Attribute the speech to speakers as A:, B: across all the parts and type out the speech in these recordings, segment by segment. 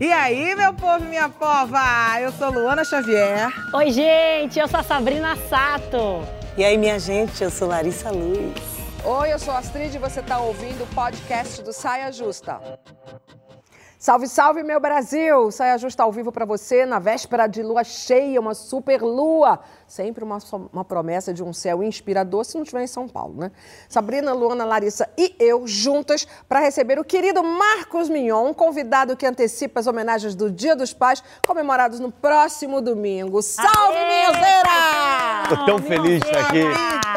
A: E aí, meu povo e minha pova? Eu sou Luana Xavier.
B: Oi, gente, eu sou a Sabrina Sato.
C: E aí, minha gente, eu sou Larissa Luz.
D: Oi, eu sou a Astrid e você está ouvindo o podcast do Saia Justa. Salve, salve, meu Brasil! Saia Justa ao vivo para você na véspera de lua cheia, uma super lua. Sempre uma, uma promessa de um céu inspirador, se não estiver em São Paulo, né? Sabrina, Luana, Larissa e eu juntas para receber o querido Marcos Mignon, um convidado que antecipa as homenagens do Dia dos Pais, comemorados no próximo domingo. Salve, Minhozeira!
E: Tô tão feliz de estar aqui,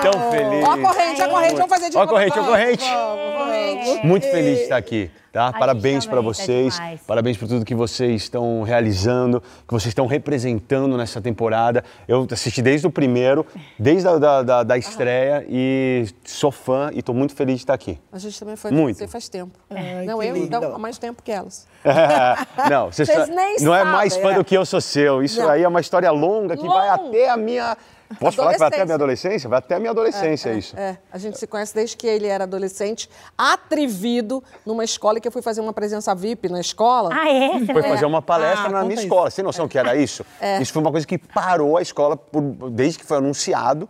E: tão feliz.
D: Ó a corrente, ó a corrente, vamos fazer de
E: Ó a
D: novo.
E: corrente, ó a corrente.
D: vamos.
E: Muito feliz de estar aqui. Tá? Parabéns para
B: tá
E: vocês,
B: demais.
E: parabéns por tudo que vocês estão realizando, que vocês estão representando nessa temporada. Eu assisti desde o primeiro, desde a da, da, da estreia e sou fã e estou muito feliz de estar aqui.
D: A gente também foi
E: Muito.
D: você faz tempo.
A: Ai,
D: não,
A: que
D: eu
A: lindo.
D: então, há mais tempo que elas.
E: não, você
D: Vocês
E: só-
D: nem
E: não é
D: sabem,
E: mais fã
D: é.
E: do que eu sou seu. Isso
D: Não.
E: aí é uma história longa que vai até a minha. Posso falar que vai até a minha adolescência? Vai até a minha adolescência, isso.
D: É, a gente se conhece desde que ele era adolescente, atrevido, numa escola que eu fui fazer uma presença VIP na escola.
B: Ah, é? Você
E: Foi fazer uma palestra
A: Ah,
E: na minha
A: isso.
E: escola. Você tem noção que era isso? Isso foi uma coisa que parou a escola por- desde que foi anunciado.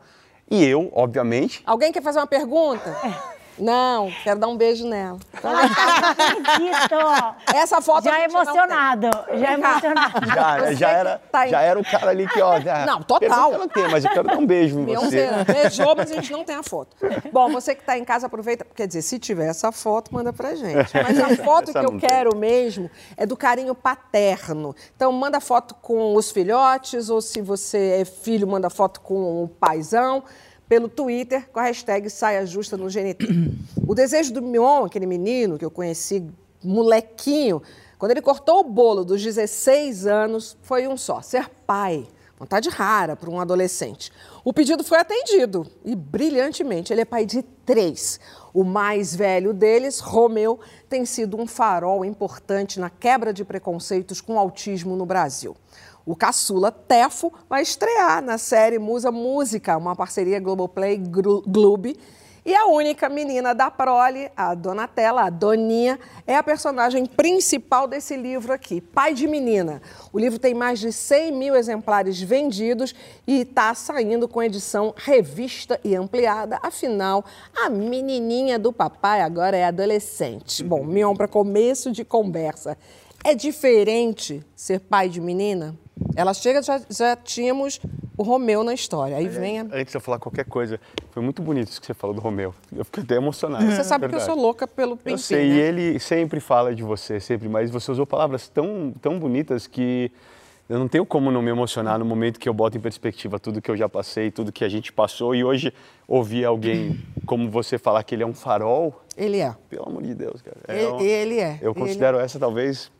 E: E eu, obviamente,
D: Alguém quer fazer uma pergunta? Não, quero dar um beijo nela. Então,
B: Não acredito.
D: essa foto
B: Já
D: não
B: emocionado, já emocionado.
E: já, já, era,
D: tá
E: já era o cara ali que, ó. já-
D: Não, total.
E: Não tenho, mas eu quero dar um beijo em
D: tem.
E: você.
D: Beijou, mas a gente não tem a foto. Bom, você que está em casa, aproveita. Quer dizer, se tiver essa foto, manda pra gente. Mas a foto
E: Essa
D: que eu
E: tem.
D: quero mesmo é do carinho paterno. Então, manda foto com os filhotes, ou se você é filho, manda foto com o paizão. Pelo Twitter, com a hashtag Saia Justa no GNT. O desejo do Mion, aquele menino que eu conheci, molequinho, quando ele cortou o bolo dos 16 anos, foi um só: ser pai. Vontade rara para um adolescente. O pedido foi atendido e brilhantemente. Ele é pai de três. O mais velho deles, Romeu, tem sido um farol importante na quebra de preconceitos com autismo no Brasil. O caçula Tefo vai estrear na série Musa Música, uma parceria Globoplay Gloob. E a única menina da prole, a Donatella, a Doninha, é a personagem principal desse livro aqui, Pai de Menina. O livro tem mais de 100 mil exemplares vendidos e está saindo com edição revista e ampliada. Afinal, a menininha do papai agora é adolescente. Bom, Mion, para começo de conversa, é diferente ser pai de menina? Ela chega, já, já tínhamos o Romeu na história. Aí vem a...
E: Antes de eu falar qualquer coisa, foi muito bonito isso que você falou do Romeu. Eu fiquei até emocionado.
D: Você sabe que eu sou louca pelo
E: Eu
D: Pimpim,
E: sei,
D: né?
E: e ele sempre fala de você, sempre, mas você usou palavras tão, tão bonitas que eu não tenho como não me emocionar no momento que eu boto em perspectiva tudo que eu já passei, tudo que a gente passou, e hoje ouvir alguém como você falar que ele é um farol,
D: Ele é.
E: pelo amor de Deus, cara. É
D: Ele,
E: um-
D: ele é.
E: Eu
D: Ele-
E: considero essa talvez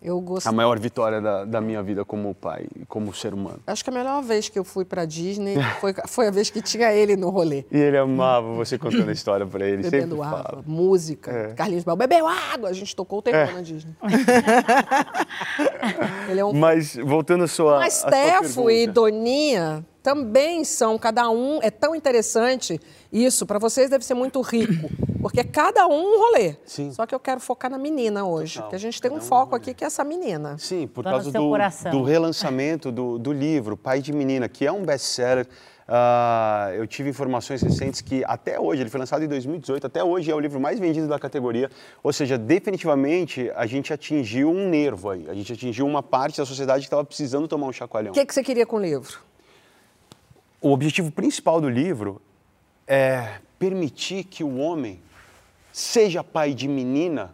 D: Eu gosto.
E: a maior vitória da, da minha vida como pai, e como ser humano.
D: Acho que a melhor vez que eu fui pra Disney foi, foi a vez que tinha ele no rolê.
E: E ele amava você contando a história pra ele,
D: Bebendo
E: sempre
D: água,
E: fala.
D: música.
E: É.
D: Carlinhos Bel, bebeu água! A gente tocou o terror
E: É.
D: na Disney. ele é um
E: Mas voltando à sua,
D: Mas
E: à sua
D: Tefo e. Doninha também são, cada um, é tão interessante isso, para vocês deve ser muito rico, porque cada um um rolê.
E: Sim.
D: Só que eu quero focar na menina hoje,
E: Total,
D: que a gente tem um
E: cada um
D: foco aqui que é essa menina.
E: Sim, por
B: Tá no
E: causa do,
B: coração.
E: do relançamento do, do livro Pai de Menina, que é um best-seller. Ah, eu tive informações recentes que até hoje, ele foi lançado em 2018, até hoje é o livro mais vendido da categoria. Ou seja, definitivamente a gente atingiu um nervo aí, a gente atingiu uma parte da sociedade que estava precisando tomar um chacoalhão.
D: O que, que você queria com o livro?
E: O objetivo principal do livro é permitir que o homem seja pai de menina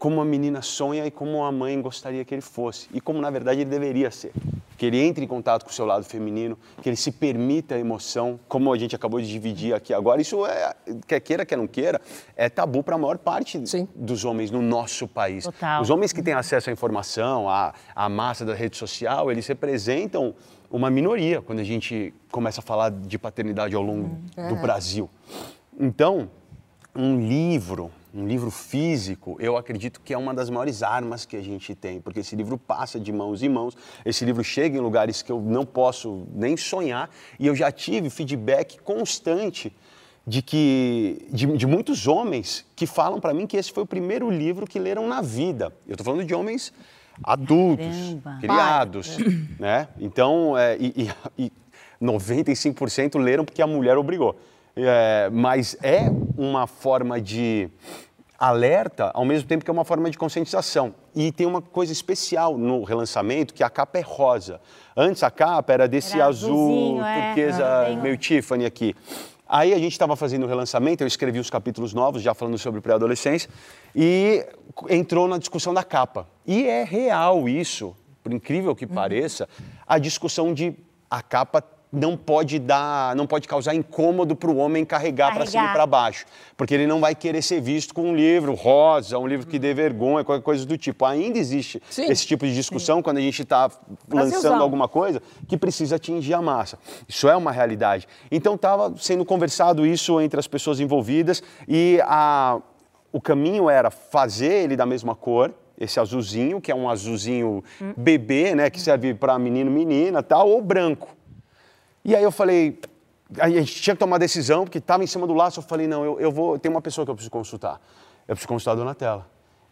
E: como a menina sonha e como a mãe gostaria que ele fosse. E como, na verdade, ele deveria ser. Que ele entre em contato com o seu lado feminino, que ele se permita a emoção, como a gente acabou de dividir aqui agora. Isso é, quer queira, quer não queira, é tabu para a maior parte
D: Sim.
E: dos homens no nosso país.
B: Total.
E: Os homens que têm acesso à informação, à, à massa da rede social, eles representam uma minoria quando a gente começa a falar de paternidade ao longo do Brasil. Então, um livro, um livro físico, eu acredito que é uma das maiores armas que a gente tem, porque esse livro passa de mãos em mãos, esse livro chega em lugares que eu não posso nem sonhar, e eu já tive feedback constante de que de, de muitos homens que falam para mim que esse foi o primeiro livro que leram na vida. Eu estou falando de homens adultos,
B: Caramba.
E: criados, né? Então, é, e, e, e 95% leram porque a mulher obrigou. É, mas é uma forma de alerta, ao mesmo tempo que é uma forma de conscientização. E tem uma coisa especial no relançamento, que a capa é rosa. Antes a capa era desse
B: Era
E: azul,
B: é.
E: turquesa,
B: Tem-
E: meio Tiffany aqui. Aí a gente estava fazendo o relançamento, eu escrevi os capítulos novos, já falando sobre pré-adolescência, e entrou na discussão da capa. E é real isso, por incrível que pareça, a discussão de a capa não pode dar, não pode causar incômodo para o homem carregar para cima e
B: Carregar.
E: para baixo, porque ele não vai querer ser visto com um livro rosa, um livro que dê vergonha, qualquer coisa do tipo. Ainda existe
D: Sim.
E: esse tipo de discussão quando a gente está lançando
D: Brasilzão.
E: alguma coisa que precisa atingir a massa. Isso é uma realidade. Então estava sendo conversado isso entre as pessoas envolvidas e a- o caminho era fazer ele da mesma cor, esse azulzinho, que é um azulzinho bebê, né, que serve para menino, menina, tal, ou branco. E aí eu falei, a gente tinha que tomar uma decisão, porque estava em cima do laço, eu falei, não, eu, eu vou, tem uma pessoa que eu preciso consultar. Eu preciso consultar a Donatella.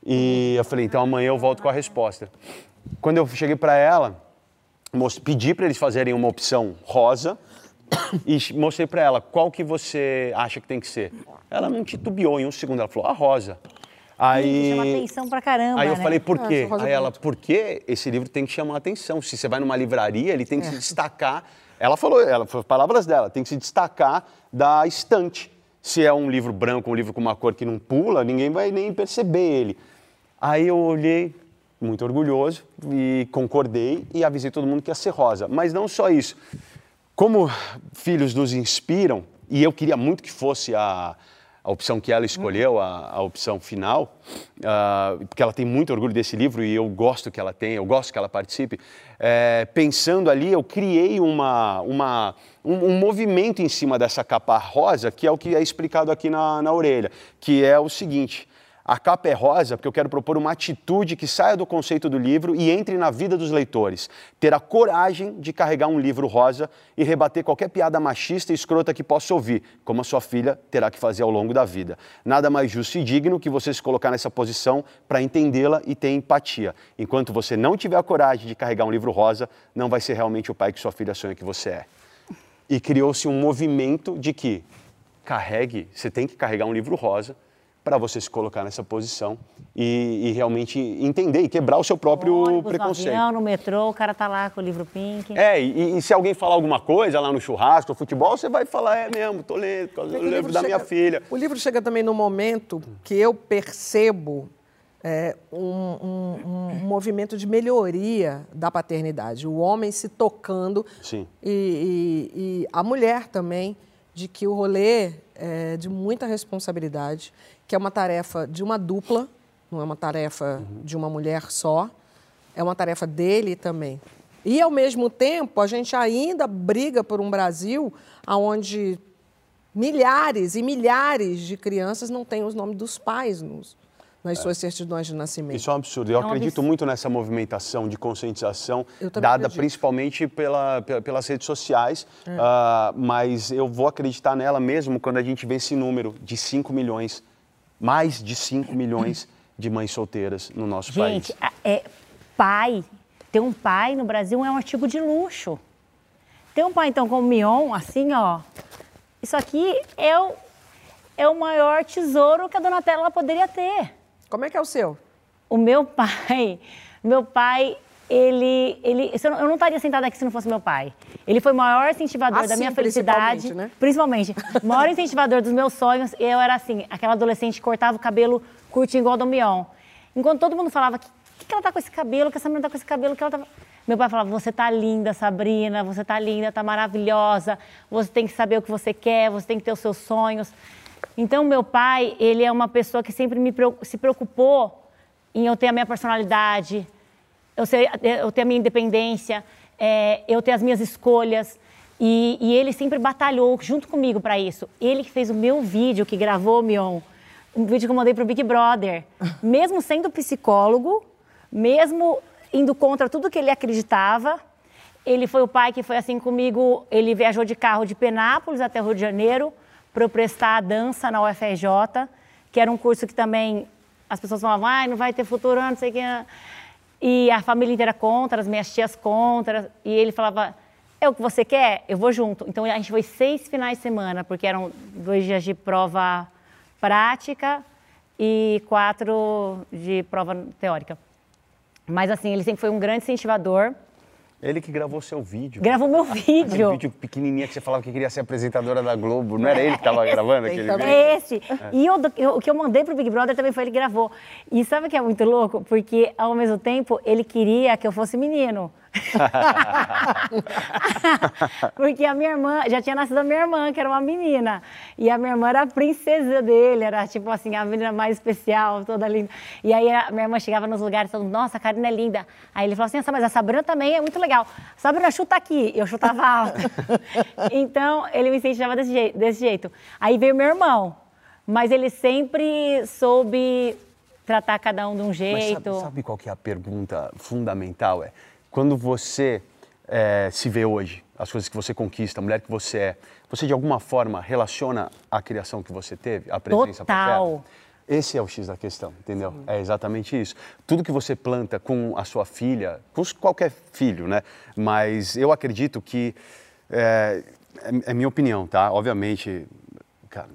E: E eu falei, então amanhã eu volto com a resposta. Quando eu cheguei para ela, pedi para eles fazerem uma opção rosa e mostrei para ela qual que você acha que tem que ser. Ela não titubeou em um segundo, ela falou, a rosa. Aí,
B: Chama atenção pra caramba,
E: Aí eu
B: né?
E: falei, por
D: Ah,
E: quê?
D: rosa
E: Aí
D: é
E: ela, porque esse livro tem que chamar a atenção. Se você vai numa livraria, ele tem que se destacar. Ela falou, ela palavras dela, tem que se destacar da estante. Se é um livro branco, um livro com uma cor que não pula, ninguém vai nem perceber ele. Aí eu olhei, muito orgulhoso, e concordei e avisei todo mundo que ia ser rosa. Mas não só isso. Como filhos nos inspiram, e eu queria muito que fosse a, a opção que ela escolheu, a, a opção final, ah, porque ela tem muito orgulho desse livro e eu gosto que ela tenha, eu gosto que ela participe. É, pensando ali, eu criei uma, uma, um, um movimento em cima dessa capa rosa, que é o que é explicado aqui na, na orelha, que é o seguinte. A capa é rosa porque eu quero propor uma atitude que saia do conceito do livro e entre na vida dos leitores. Ter a coragem de carregar um livro rosa e rebater qualquer piada machista e escrota que possa ouvir, como a sua filha terá que fazer ao longo da vida. Nada mais justo e digno que você se colocar nessa posição para entendê-la e ter empatia. Enquanto você não tiver a coragem de carregar um livro rosa, não vai ser realmente o pai que sua filha sonha que você é. E criou-se um movimento de que carregue, você tem que carregar um livro rosa para você se colocar nessa posição e, e realmente entender e quebrar o seu próprio
B: Ônibus, no
E: preconceito.
B: avião, no metrô, o cara tá lá com o livro pink.
E: É, e, e se alguém falar alguma coisa lá no churrasco, no futebol, você vai falar, é mesmo, tô lendo, do
D: O
E: livro
D: livro
E: da
D: chega-
E: minha filha.
D: O livro chega também no momento que eu percebo é, um, um- um movimento de melhoria da paternidade. O homem se tocando
E: Sim.
D: E, e- e a mulher também, de que o rolê é de muita responsabilidade, que é uma tarefa de uma dupla, não é uma tarefa de uma mulher só, é uma tarefa dele também. E, ao mesmo tempo, a gente ainda briga por um Brasil onde milhares e milhares de crianças não têm os nomes dos pais nos- nas suas certidões de nascimento.
E: Isso é um absurdo. Eu
B: É um
E: acredito
B: absurdo.
E: muito nessa movimentação de conscientização dada
D: acredito.
E: principalmente pela, pe- pelas redes sociais,
B: É.
E: ah, mas eu vou acreditar nela mesmo quando a gente vê esse número de 5 milhões, mais de 5 milhões de mães solteiras no nosso
B: Gente,
E: país.
B: a- é, pai, ter um pai no Brasil é um artigo de luxo. Ter um pai, então, como Mion, assim, ó. Isso aqui é o, é o maior tesouro que a Donatella poderia ter.
D: Como é que é o seu?
B: O meu pai, meu pai, ele, ele, eu não- estaria sentada aqui se não fosse meu pai. Ele foi o maior incentivador da
D: Assim,
B: minha felicidade,
D: principalmente, né?
B: principalmente, o maior incentivador dos meus sonhos. E eu era assim, aquela adolescente que cortava o cabelo curtinho igual do Mion. Enquanto todo mundo falava, que, que ela tá com esse cabelo, que essa menina tá com esse cabelo, que ela tá... Meu pai falava, você tá linda, Sabrina, você tá linda, tá maravilhosa, você tem que saber o que você quer, você tem que ter os seus sonhos. Então, meu pai, ele é uma pessoa que sempre me se preocupou em eu ter a minha personalidade, eu, ser, eu ter a minha independência, é, eu ter as minhas escolhas. E, e ele sempre batalhou junto comigo para isso. Ele que fez o meu vídeo, que gravou, Mion, um vídeo que eu mandei pro Big Brother. Mesmo sendo psicólogo, mesmo indo contra tudo que ele acreditava, ele foi o pai que foi assim comigo. Ele viajou de carro de Penápolis até o Rio de Janeiro para eu prestar dança na UFRJ, que era um curso que também as pessoas falavam, ah, não vai ter futuro, não sei o que. E a família inteira contra, as minhas tias contra. E ele falava, é o que você quer? Eu vou junto. Então a gente foi seis finais de semana, porque eram dois dias de prova prática e quatro de prova teórica. Mas assim, ele sempre foi um grande incentivador.
E: Ele que gravou seu vídeo.
B: Gravou meu
E: Aquele
B: vídeo.
E: vídeo pequenininho que você falava que queria ser apresentadora da Globo. Não era ele que estava gravando aquele vídeo?
B: É esse. E eu- eu- o que eu mandei pro Big Brother também foi ele que gravou. E sabe o que é muito louco? Porque, ao mesmo tempo, ele queria que eu fosse menino. Porque a minha irmã, já tinha nascido a minha irmã, que era uma menina. E a minha irmã era a princesa dele, era tipo assim, a menina mais especial, toda linda. E aí a minha irmã chegava nos lugares falando, nossa, a Karina é linda. Aí ele falou assim, "Nossa, mas a Sabrina também é muito legal. Sabrina, chuta aqui. Eu chutava alto. então, ele me incentivava desse jeito, desse jeito. Aí veio meu irmão. Mas ele sempre soube tratar cada um de um
E: Mas
B: jeito.
E: sabe, sabe qual que é a pergunta fundamental? É quando você eh, se vê hoje, as coisas que você conquista, a mulher que você é, você de alguma forma relaciona a criação que você teve, a presença
B: Total.
E: paterna? Esse é o X da questão, entendeu? É exatamente isso. Tudo que você planta com a sua filha, com qualquer filho, né? Mas eu acredito que, é, é, é minha opinião, tá? Obviamente, cara,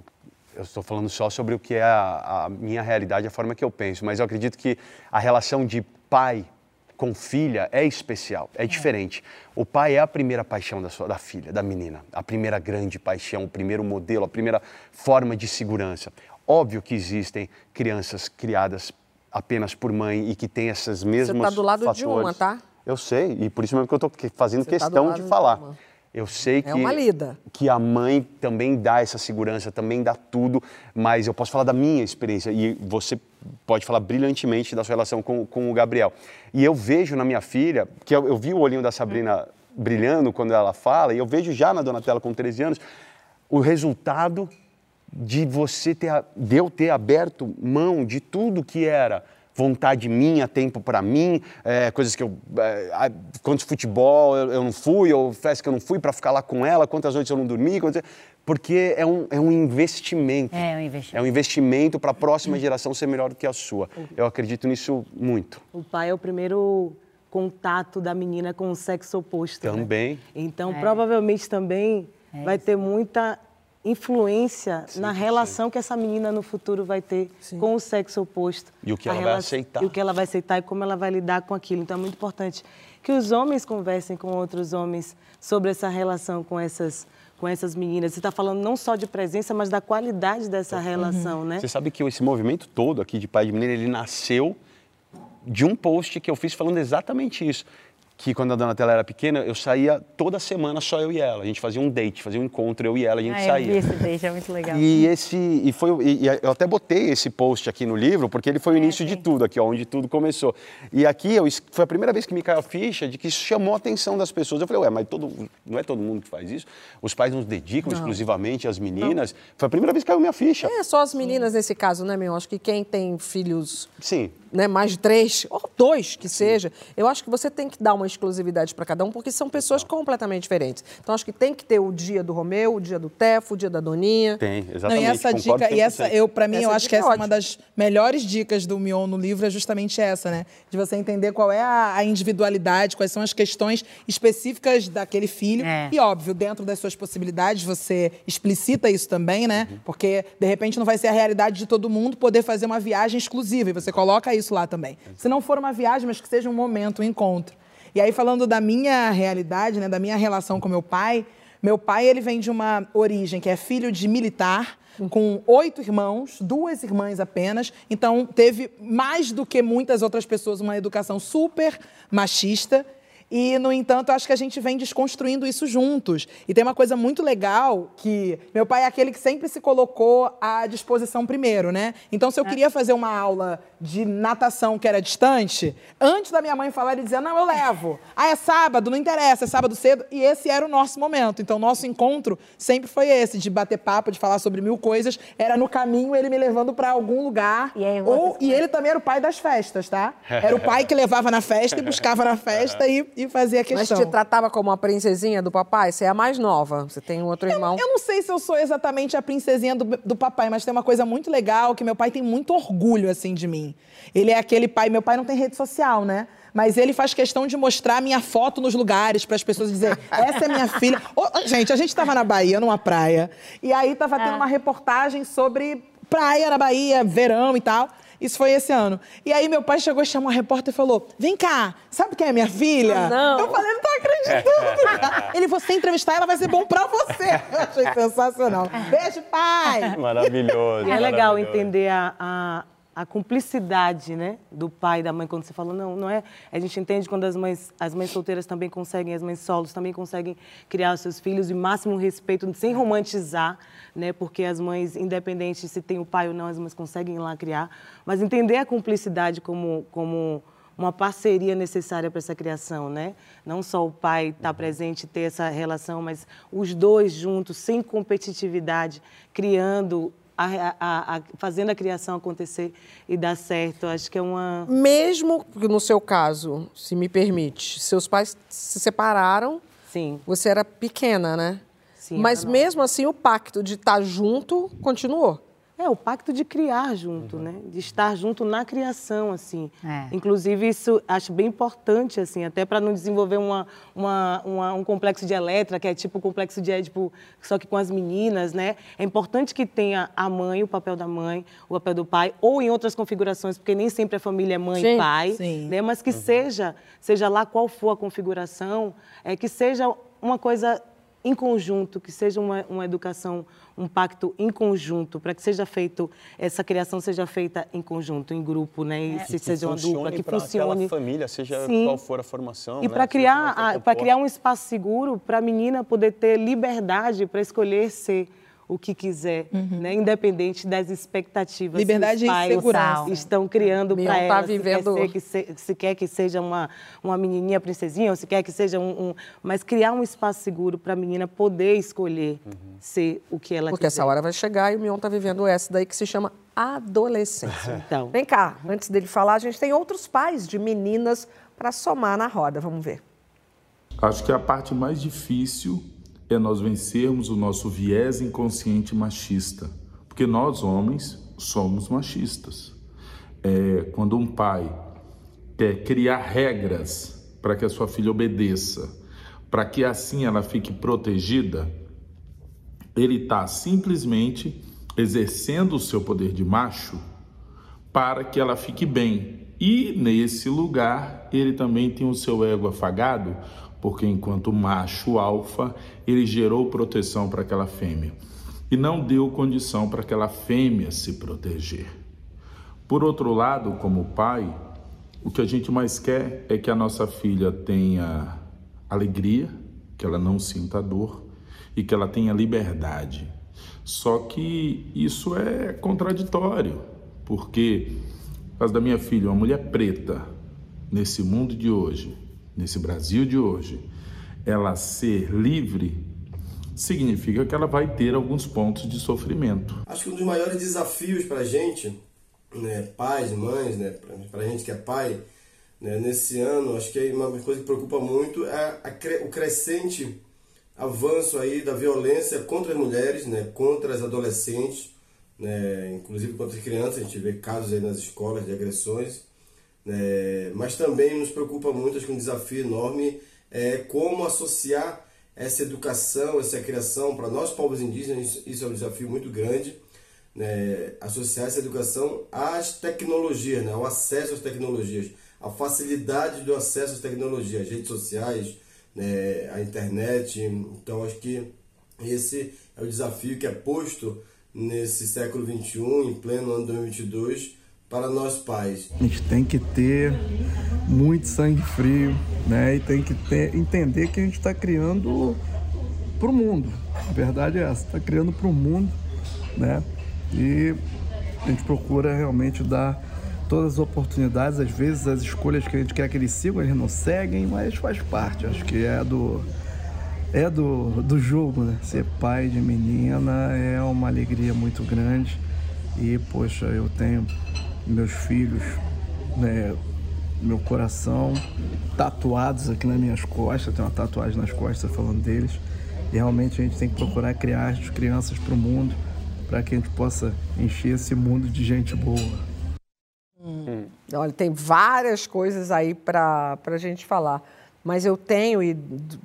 E: eu estou falando só sobre o que é a, a minha realidade, a forma que eu penso, mas eu acredito que a relação de pai com filha é especial, é diferente. O pai é a primeira paixão da, sua, da filha, da menina, a primeira grande paixão, o primeiro modelo, a primeira forma de segurança. Óbvio que existem crianças criadas apenas por mãe e que têm essas mesmas
D: tá do lado de
E: fatores.
D: uma, tá?
E: Eu sei, e por isso mesmo que eu estou fazendo
D: Você tá
E: questão
D: lado
E: de
D: de
E: falar.
D: uma.
E: Eu sei que,
D: É uma lida.
E: que a mãe também dá essa segurança, também dá tudo, mas eu posso falar da minha experiência e você pode falar brilhantemente da sua relação com, com o Gabriel. E eu vejo na minha filha, que eu, eu vi o olhinho da Sabrina brilhando quando ela fala, e eu vejo já na Donatella com 13 anos, o resultado de você ter, de eu ter aberto mão de tudo que era vontade minha, tempo para mim, é, coisas que eu, é, quantos futebol eu, eu não fui, ou festa que eu não fui para ficar lá com ela, quantas noites eu não dormi, quantas- porque é um, é um investimento.
B: É um investimento.
E: É um investimento para a próxima geração ser melhor do que a sua. Eu acredito nisso muito.
C: O pai é o primeiro contato da menina com o sexo oposto. né?
E: Também.
C: Então, provavelmente também vai ter muita influência na relação que essa menina no futuro vai ter com o sexo oposto.
E: E o que ela vai aceitar.
C: E o que ela vai aceitar e como ela vai lidar com aquilo. Então, é muito importante que os homens conversem com outros homens sobre essa relação com essas, com essas meninas. Você está falando não só de presença, mas da qualidade dessa relação, né?
E: Você sabe que esse movimento todo aqui de pai de menina, ele nasceu de um post que eu fiz falando exatamente isso. Que quando a Donatella era pequena, eu saía toda semana só eu e ela. A gente fazia um date, fazia um encontro, eu e ela, a gente
B: Ah, eu
E: saía.
B: esse date, é muito legal.
E: E esse e foi e, e eu até botei esse post aqui no livro porque ele foi o início de tudo aqui, ó, onde tudo começou. E aqui eu, foi a primeira vez que me caiu a ficha de que isso chamou a atenção das pessoas. Eu falei, ué, mas todo, não é todo mundo que faz isso. Os pais nos dedicam exclusivamente às meninas. Foi a primeira vez que caiu minha ficha.
D: É só as meninas nesse caso, né, meu? Acho que quem tem filhos
E: Sim.
D: né, mais de três, ou dois que seja, eu acho que você tem que dar uma exclusividade para cada um, porque são pessoas completamente diferentes. Então, acho que tem que ter o dia do Romeu, o dia do Tefo, o dia da Doninha.
E: Tem,
F: Não,
E: exatamente.
F: e essa
E: concordo
F: dica, e essa,
E: 100%.
F: eu, para mim,
D: Essa
F: eu acho que
D: é
F: essa é uma das melhores dicas do Mion no livro, é justamente essa, né? De você entender qual é a, a individualidade, quais são as questões específicas daquele filho.
B: É.
F: E, óbvio, dentro das suas possibilidades, você explicita isso também, né?
E: Uhum.
F: Porque, de repente, não vai ser a realidade de todo mundo poder fazer uma viagem exclusiva, e você coloca isso lá também. Se não for uma viagem, mas que seja um momento, um encontro. E aí, falando da minha realidade, né, da minha relação com meu pai, meu pai ele vem de uma origem que é filho de militar, com oito irmãos, duas irmãs apenas. Então, teve mais do que muitas outras pessoas uma educação super machista. E, no entanto, acho que a gente vem desconstruindo isso juntos. E tem uma coisa muito legal que meu pai é aquele que sempre se colocou à disposição primeiro, né? Então, se eu queria fazer uma aula de natação que era distante, antes da minha mãe falar, ele dizia: Não, eu levo. Ah, é sábado, não interessa, é sábado cedo. E esse era o nosso momento. Então, nosso encontro sempre foi esse, de bater papo, de falar sobre mil coisas. Era no caminho ele me levando para algum lugar.
B: E aí,
F: Ou, e ele também era o pai das festas, tá? Era o pai que levava na festa e buscava na festa e, e fazia
D: Mas
F: questão.
D: te tratava como uma princesinha do papai? Você é a mais nova, você tem um outro irmão.
F: Eu não sei se eu sou exatamente a princesinha do, do papai, mas tem uma coisa muito legal que meu pai tem muito orgulho, assim, de mim. Ele é aquele pai... Meu pai não tem rede social, né? Mas ele faz questão de mostrar minha foto nos lugares para as pessoas dizer essa é minha filha. Ô, gente, a gente estava na Bahia, numa praia, e aí tava tendo uma reportagem sobre praia na Bahia, verão e tal. Isso foi esse ano. E aí meu pai chegou e chamou a repórter e falou: Vem cá, sabe quem é minha filha?
D: Não.
F: Eu falei, não tô acreditando. Ele, você entrevistar ela vai ser bom pra você. Eu achei sensacional. Beijo, pai!
E: Maravilhoso.
C: É legal
E: maravilhoso.
C: entender a, a, a cumplicidade, né, do pai e da mãe quando você fala não, não é. A gente entende quando as mães, as mães solteiras também conseguem, as mães solos também conseguem criar os seus filhos e máximo respeito, sem romantizar, né, porque as mães, independente se tem o pai ou não, as mães conseguem ir lá criar, mas entender a cumplicidade como como uma parceria necessária para essa criação, né? Não só o pai estar presente, ter essa relação, mas os dois juntos, sem competitividade, criando, a, a- a- fazendo a criação acontecer e dar certo. Acho que é uma.
D: Mesmo que no seu caso, se me permite, seus pais se separaram,
C: Sim.
D: você era pequena, né?
C: Sim,
D: Mas mesmo assim, o pacto de estar junto continuou.
C: É, o pacto de criar junto, né? De estar junto na criação, assim.
B: É.
C: Inclusive, isso acho bem importante, assim, até para não desenvolver uma, uma- uma- um complexo de Eletra, que é tipo o complexo de Édipo, só que com as meninas, né? É importante que tenha a mãe, o papel da mãe, o papel do pai, ou em outras configurações, porque nem sempre a família é mãe
D: Sim,
C: e pai,
F: sim.
C: né? Mas que seja, seja lá qual for a configuração, é que seja uma coisa em conjunto, que seja uma, uma educação, um pacto em conjunto, para que seja feito, essa criação seja feita em conjunto, em grupo, né? E se seja uma dupla, que funcione.
E: aquela família, seja
C: Sim.
E: qual for a formação.
C: E
E: né?
C: para criar, para criar um espaço seguro para a menina poder ter liberdade para escolher ser o que quiser, né? independente das expectativas
F: Liberdade
C: que
F: e
C: os pais
F: segurança.
C: estão criando para
D: tá
C: ela. Se
D: vivendo-
C: quer ser que se, se quer que seja uma, uma menininha princesinha, ou se quer que seja um, um- Mas criar um espaço seguro para a menina poder escolher ser o que ela
D: Porque
C: quiser.
D: essa hora vai chegar e o Mion tá vivendo essa daí que se chama adolescência.
C: Então,
D: Vem cá, antes dele falar, a gente tem outros pais de meninas para somar na roda. Vamos ver.
G: Acho que a parte mais difícil é nós vencermos o nosso viés inconsciente machista, porque nós homens somos machistas. É, quando um pai quer criar regras para que a sua filha obedeça, para que assim ela fique protegida, ele está simplesmente exercendo o seu poder de macho para que ela fique bem. E nesse lugar, ele também tem o seu ego afagado, porque enquanto macho alfa, ele gerou proteção para aquela fêmea e não deu condição para aquela fêmea se proteger. Por outro lado, como pai, o que a gente mais quer é que a nossa filha tenha alegria, que ela não sinta dor e que ela tenha liberdade. Só que isso é contraditório, porque, por da minha filha, uma mulher preta, nesse mundo de hoje, nesse Brasil de hoje, ela ser livre significa que ela vai ter alguns pontos de sofrimento.
H: Acho que um dos maiores desafios para a gente, né, pais, mães, né, para a gente que é pai, né, nesse ano, acho que uma coisa que preocupa muito é a o crescente avanço aí da violência contra as mulheres, né, contra as adolescentes, né, inclusive contra as crianças. A gente vê casos aí nas escolas de agressões. Né, mas também nos preocupa muito, acho que um desafio enorme é como associar essa educação, essa criação para nós povos indígenas, isso é um desafio muito grande, né, associar essa educação às tecnologias, né, ao acesso às tecnologias, a facilidade do acesso às tecnologias, redes sociais, né, à internet. Então, acho que esse é o desafio que é posto nesse século XXI, em pleno ano 2022, para nós pais.
I: A gente tem que ter muito sangue frio, né? E tem que ter, entender que a gente está criando para o mundo. A verdade é essa, está criando para o mundo, né? E a gente procura realmente dar todas as oportunidades. Às vezes as escolhas que a gente quer que eles sigam, eles não seguem, mas faz parte. Acho que é do é do, do jogo, né? Ser pai de menina é uma alegria muito grande. E, poxa, eu tenho meus filhos, né? meu coração, tatuados aqui nas minhas costas, tem uma tatuagem nas costas falando deles. E realmente a gente tem que procurar criar as crianças para o mundo, para que a gente possa encher esse mundo de gente boa.
D: Hum. Olha, tem várias coisas aí para a gente falar. Mas eu tenho, e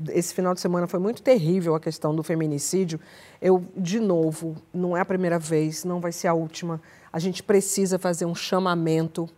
D: esse final de semana foi muito terrível a questão do feminicídio. Eu, de novo, não é a primeira vez, não vai ser a última. A gente precisa fazer um chamamento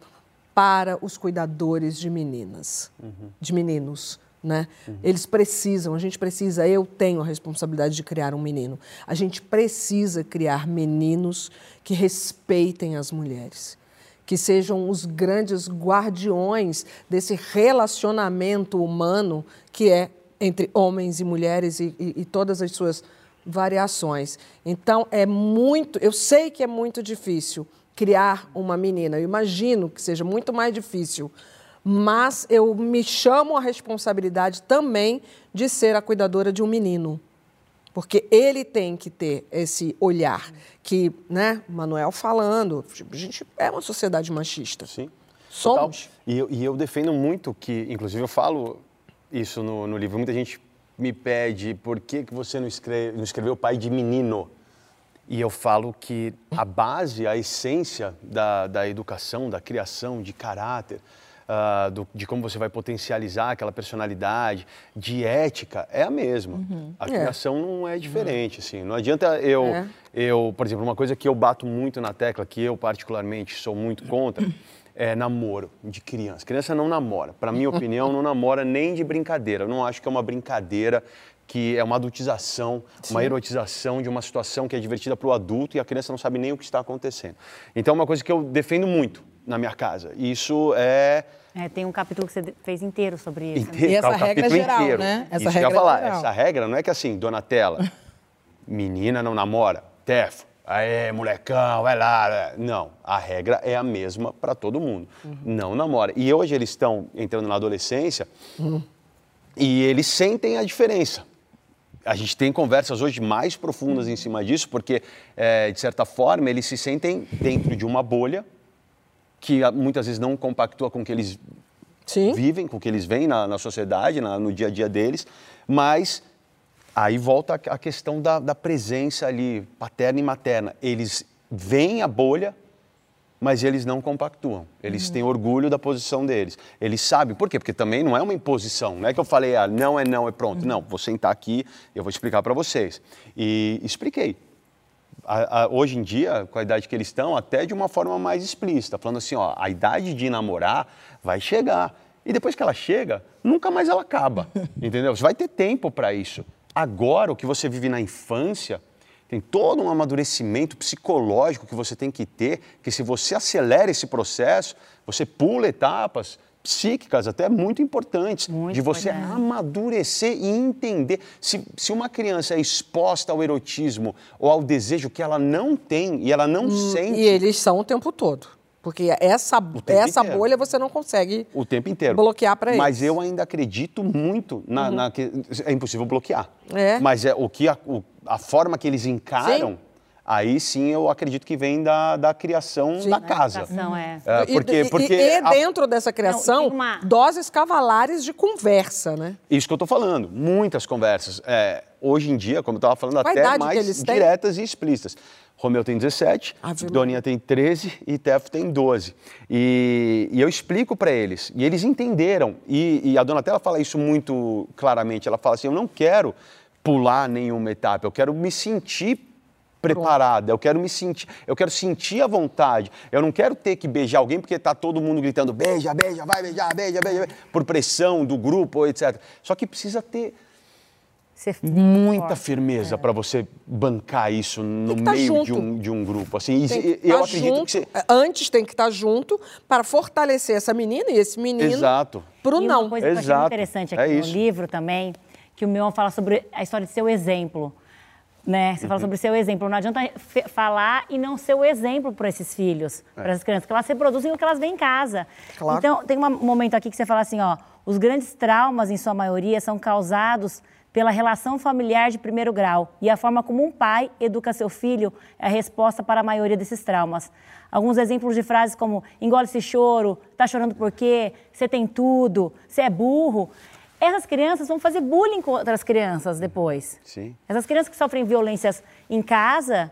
D: para os cuidadores de meninas, uhum. de meninos. Né? Uhum. Eles precisam, a gente precisa, eu tenho a responsabilidade de criar um menino. A gente precisa criar meninos que respeitem as mulheres que sejam os grandes guardiões desse relacionamento humano que é entre homens e mulheres e, e, e todas as suas variações. Então, é muito, eu sei que é muito difícil criar uma menina, eu imagino que seja muito mais difícil, mas eu me chamo a responsabilidade também de ser a cuidadora de um menino. Porque ele tem que ter esse olhar que, né, Manuel falando, a gente é uma sociedade machista.
E: Sim.
D: Somos.
E: E eu, e eu defendo muito que, inclusive eu falo isso no, no livro, muita gente me pede por que, que você não, escreve, não escreveu pai de menino. E eu falo que a base, a essência da, da educação, da criação, de caráter, uh, do, de como você vai potencializar aquela personalidade, de ética, é a mesma. Uhum. A é. criação é. não é diferente, uhum. assim. Não adianta eu, é. eu, por exemplo, uma coisa que eu bato muito na tecla, que eu particularmente sou muito contra, é namoro de criança. Criança não namora. Para minha opinião, não namora nem de brincadeira. Eu não acho que é uma brincadeira que é uma adultização, Sim. uma erotização de uma situação que é divertida para o adulto e a criança não sabe nem o que está acontecendo. Então, é uma coisa que eu defendo muito na minha casa. Isso é
B: é, tem um capítulo que você fez inteiro sobre isso.
F: Inteiro, né? E essa regra é geral, inteiro. né?
E: Essa isso regra que eu ia falar. É essa regra não é que assim, Donatella, menina não namora, Tefo, aê, molecão, vai lá. Não, a regra é a mesma para todo mundo. Uhum. Não namora. E hoje eles estão entrando na adolescência uhum. e eles sentem a diferença. A gente tem conversas hoje mais profundas em cima disso, porque, é, de certa forma, eles se sentem dentro de uma bolha que muitas vezes não compactua com o que eles Sim. vivem, com o que eles veem na, na sociedade, na, no dia a dia deles, mas aí volta a, a questão da, da presença ali, paterna e materna. Eles veem a bolha, mas eles não compactuam. Eles uhum. têm orgulho da posição deles. Eles sabem. Por quê? Porque também não é uma imposição. Não é que eu falei, ah, não é não, é pronto. Uhum. Não, vou sentar aqui, eu vou explicar para vocês. E expliquei a, a, hoje em dia, com a idade que eles estão, até de uma forma mais explícita, falando assim, ó, a idade de namorar vai chegar. E depois que ela chega, nunca mais ela acaba, entendeu? Você vai ter tempo para isso. Agora, o que você vive na infância, tem todo um amadurecimento psicológico que você tem que ter, que se você acelera esse processo, você pula etapas, psíquicas até muito importantes, muito de você amadurecer e entender. Se, se uma criança é exposta ao erotismo ou ao desejo que ela não tem e ela não hum, sente.
D: E eles são o tempo todo. Porque essa, essa bolha você não consegue
E: o tempo inteiro.
D: bloquear para eles.
E: Mas eu ainda acredito muito na, uhum. na que é impossível bloquear. É. Mas é o que a, o, a forma que eles encaram. Sim aí sim eu acredito que vem da, da criação sim, da casa.
B: Criação, é.
E: é porque,
D: e,
E: porque
D: e, e dentro dessa criação, Não, uma... doses cavalares de conversa, né?
E: Isso que eu estou falando, muitas conversas. É, hoje em dia, como eu estava falando, Qual até mais diretas e explícitas. Romeu tem 17, ah, Doninha tem 13 e Tefo tem 12. E, e eu explico para eles, e eles entenderam. E, e a Donatella fala isso muito claramente. Ela fala assim: eu não quero pular nenhuma etapa, eu quero me sentir preparada, eu quero me sentir, eu quero sentir a vontade. Eu não quero ter que beijar alguém porque está todo mundo gritando beija, beija, vai beijar, beija, beija, beija por pressão do grupo, etc. Só que precisa ter muita forte. firmeza é. para você bancar isso no tá meio de um, de um grupo. Assim, e, eu tá acredito
D: junto,
E: que você...
D: Antes tem que estar tá junto para fortalecer essa menina e esse menino
E: Exato.
B: pro
D: não.
B: Uma coisa Exato. que eu achei interessante aqui é no livro também, que o meu fala sobre a história de ser o exemplo. Né? Você uhum. fala sobre o exemplo. Não adianta falar e não ser o exemplo para esses filhos, é. para essas crianças, que elas reproduzem o que elas veem em casa. Claro. Então, tem um momento aqui que você fala assim, ó, os grandes traumas, em sua maioria, são causados pela relação familiar de primeiro grau e a forma como um pai educa seu filho é a resposta para a maioria desses traumas. Alguns exemplos de frases como engole esse choro, tá chorando por quê? Você tem tudo, você é burro. Essas crianças vão fazer bullying com outras crianças depois.
E: Sim.
B: Essas crianças que sofrem violências em casa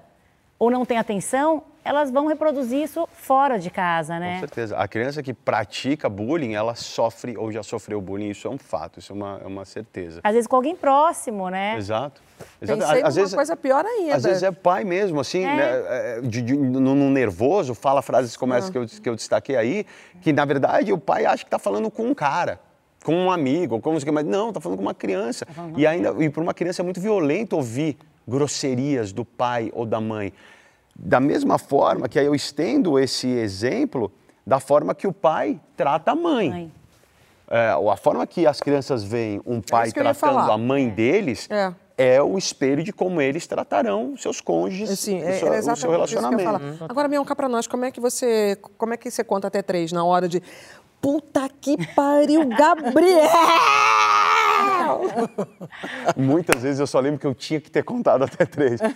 B: ou não têm atenção, elas vão reproduzir isso fora de casa,
E: Com
B: né?
E: certeza. A criança que pratica bullying, ela sofre ou já sofreu bullying, isso é um fato, isso é uma, é uma certeza.
B: Às vezes com alguém próximo, né?
E: Exato. Exato.
D: Pensei
E: Às vezes-
D: coisa pior ainda.
E: Às vezes é pai mesmo, assim,
B: É.
E: né, é, de, de, no, no nervoso, fala frases como
D: Ah.
E: essa que eu, que eu destaquei aí, que na verdade o pai acha que está falando com um cara, com um amigo, ou com não sei o que, mas não, está falando com uma criança. E ainda, e para uma criança é muito violento ouvir grosserias do pai ou da mãe. Da mesma forma que aí eu estendo esse exemplo da forma que o pai trata a mãe.
B: Mãe.
E: É, a forma que as crianças veem um pai
D: ia
E: tratando a mãe deles
D: É.
E: é. o espelho de como eles tratarão seus cônjuges,
D: Assim,
E: o
D: é,
E: seu, o seu relacionamento.
D: Agora, Mion, cá pra nós, como é que você. Como é que você conta até três na hora de. Puta que pariu, Gabriel!
E: Muitas vezes eu só lembro que eu tinha que ter contado até três. Não,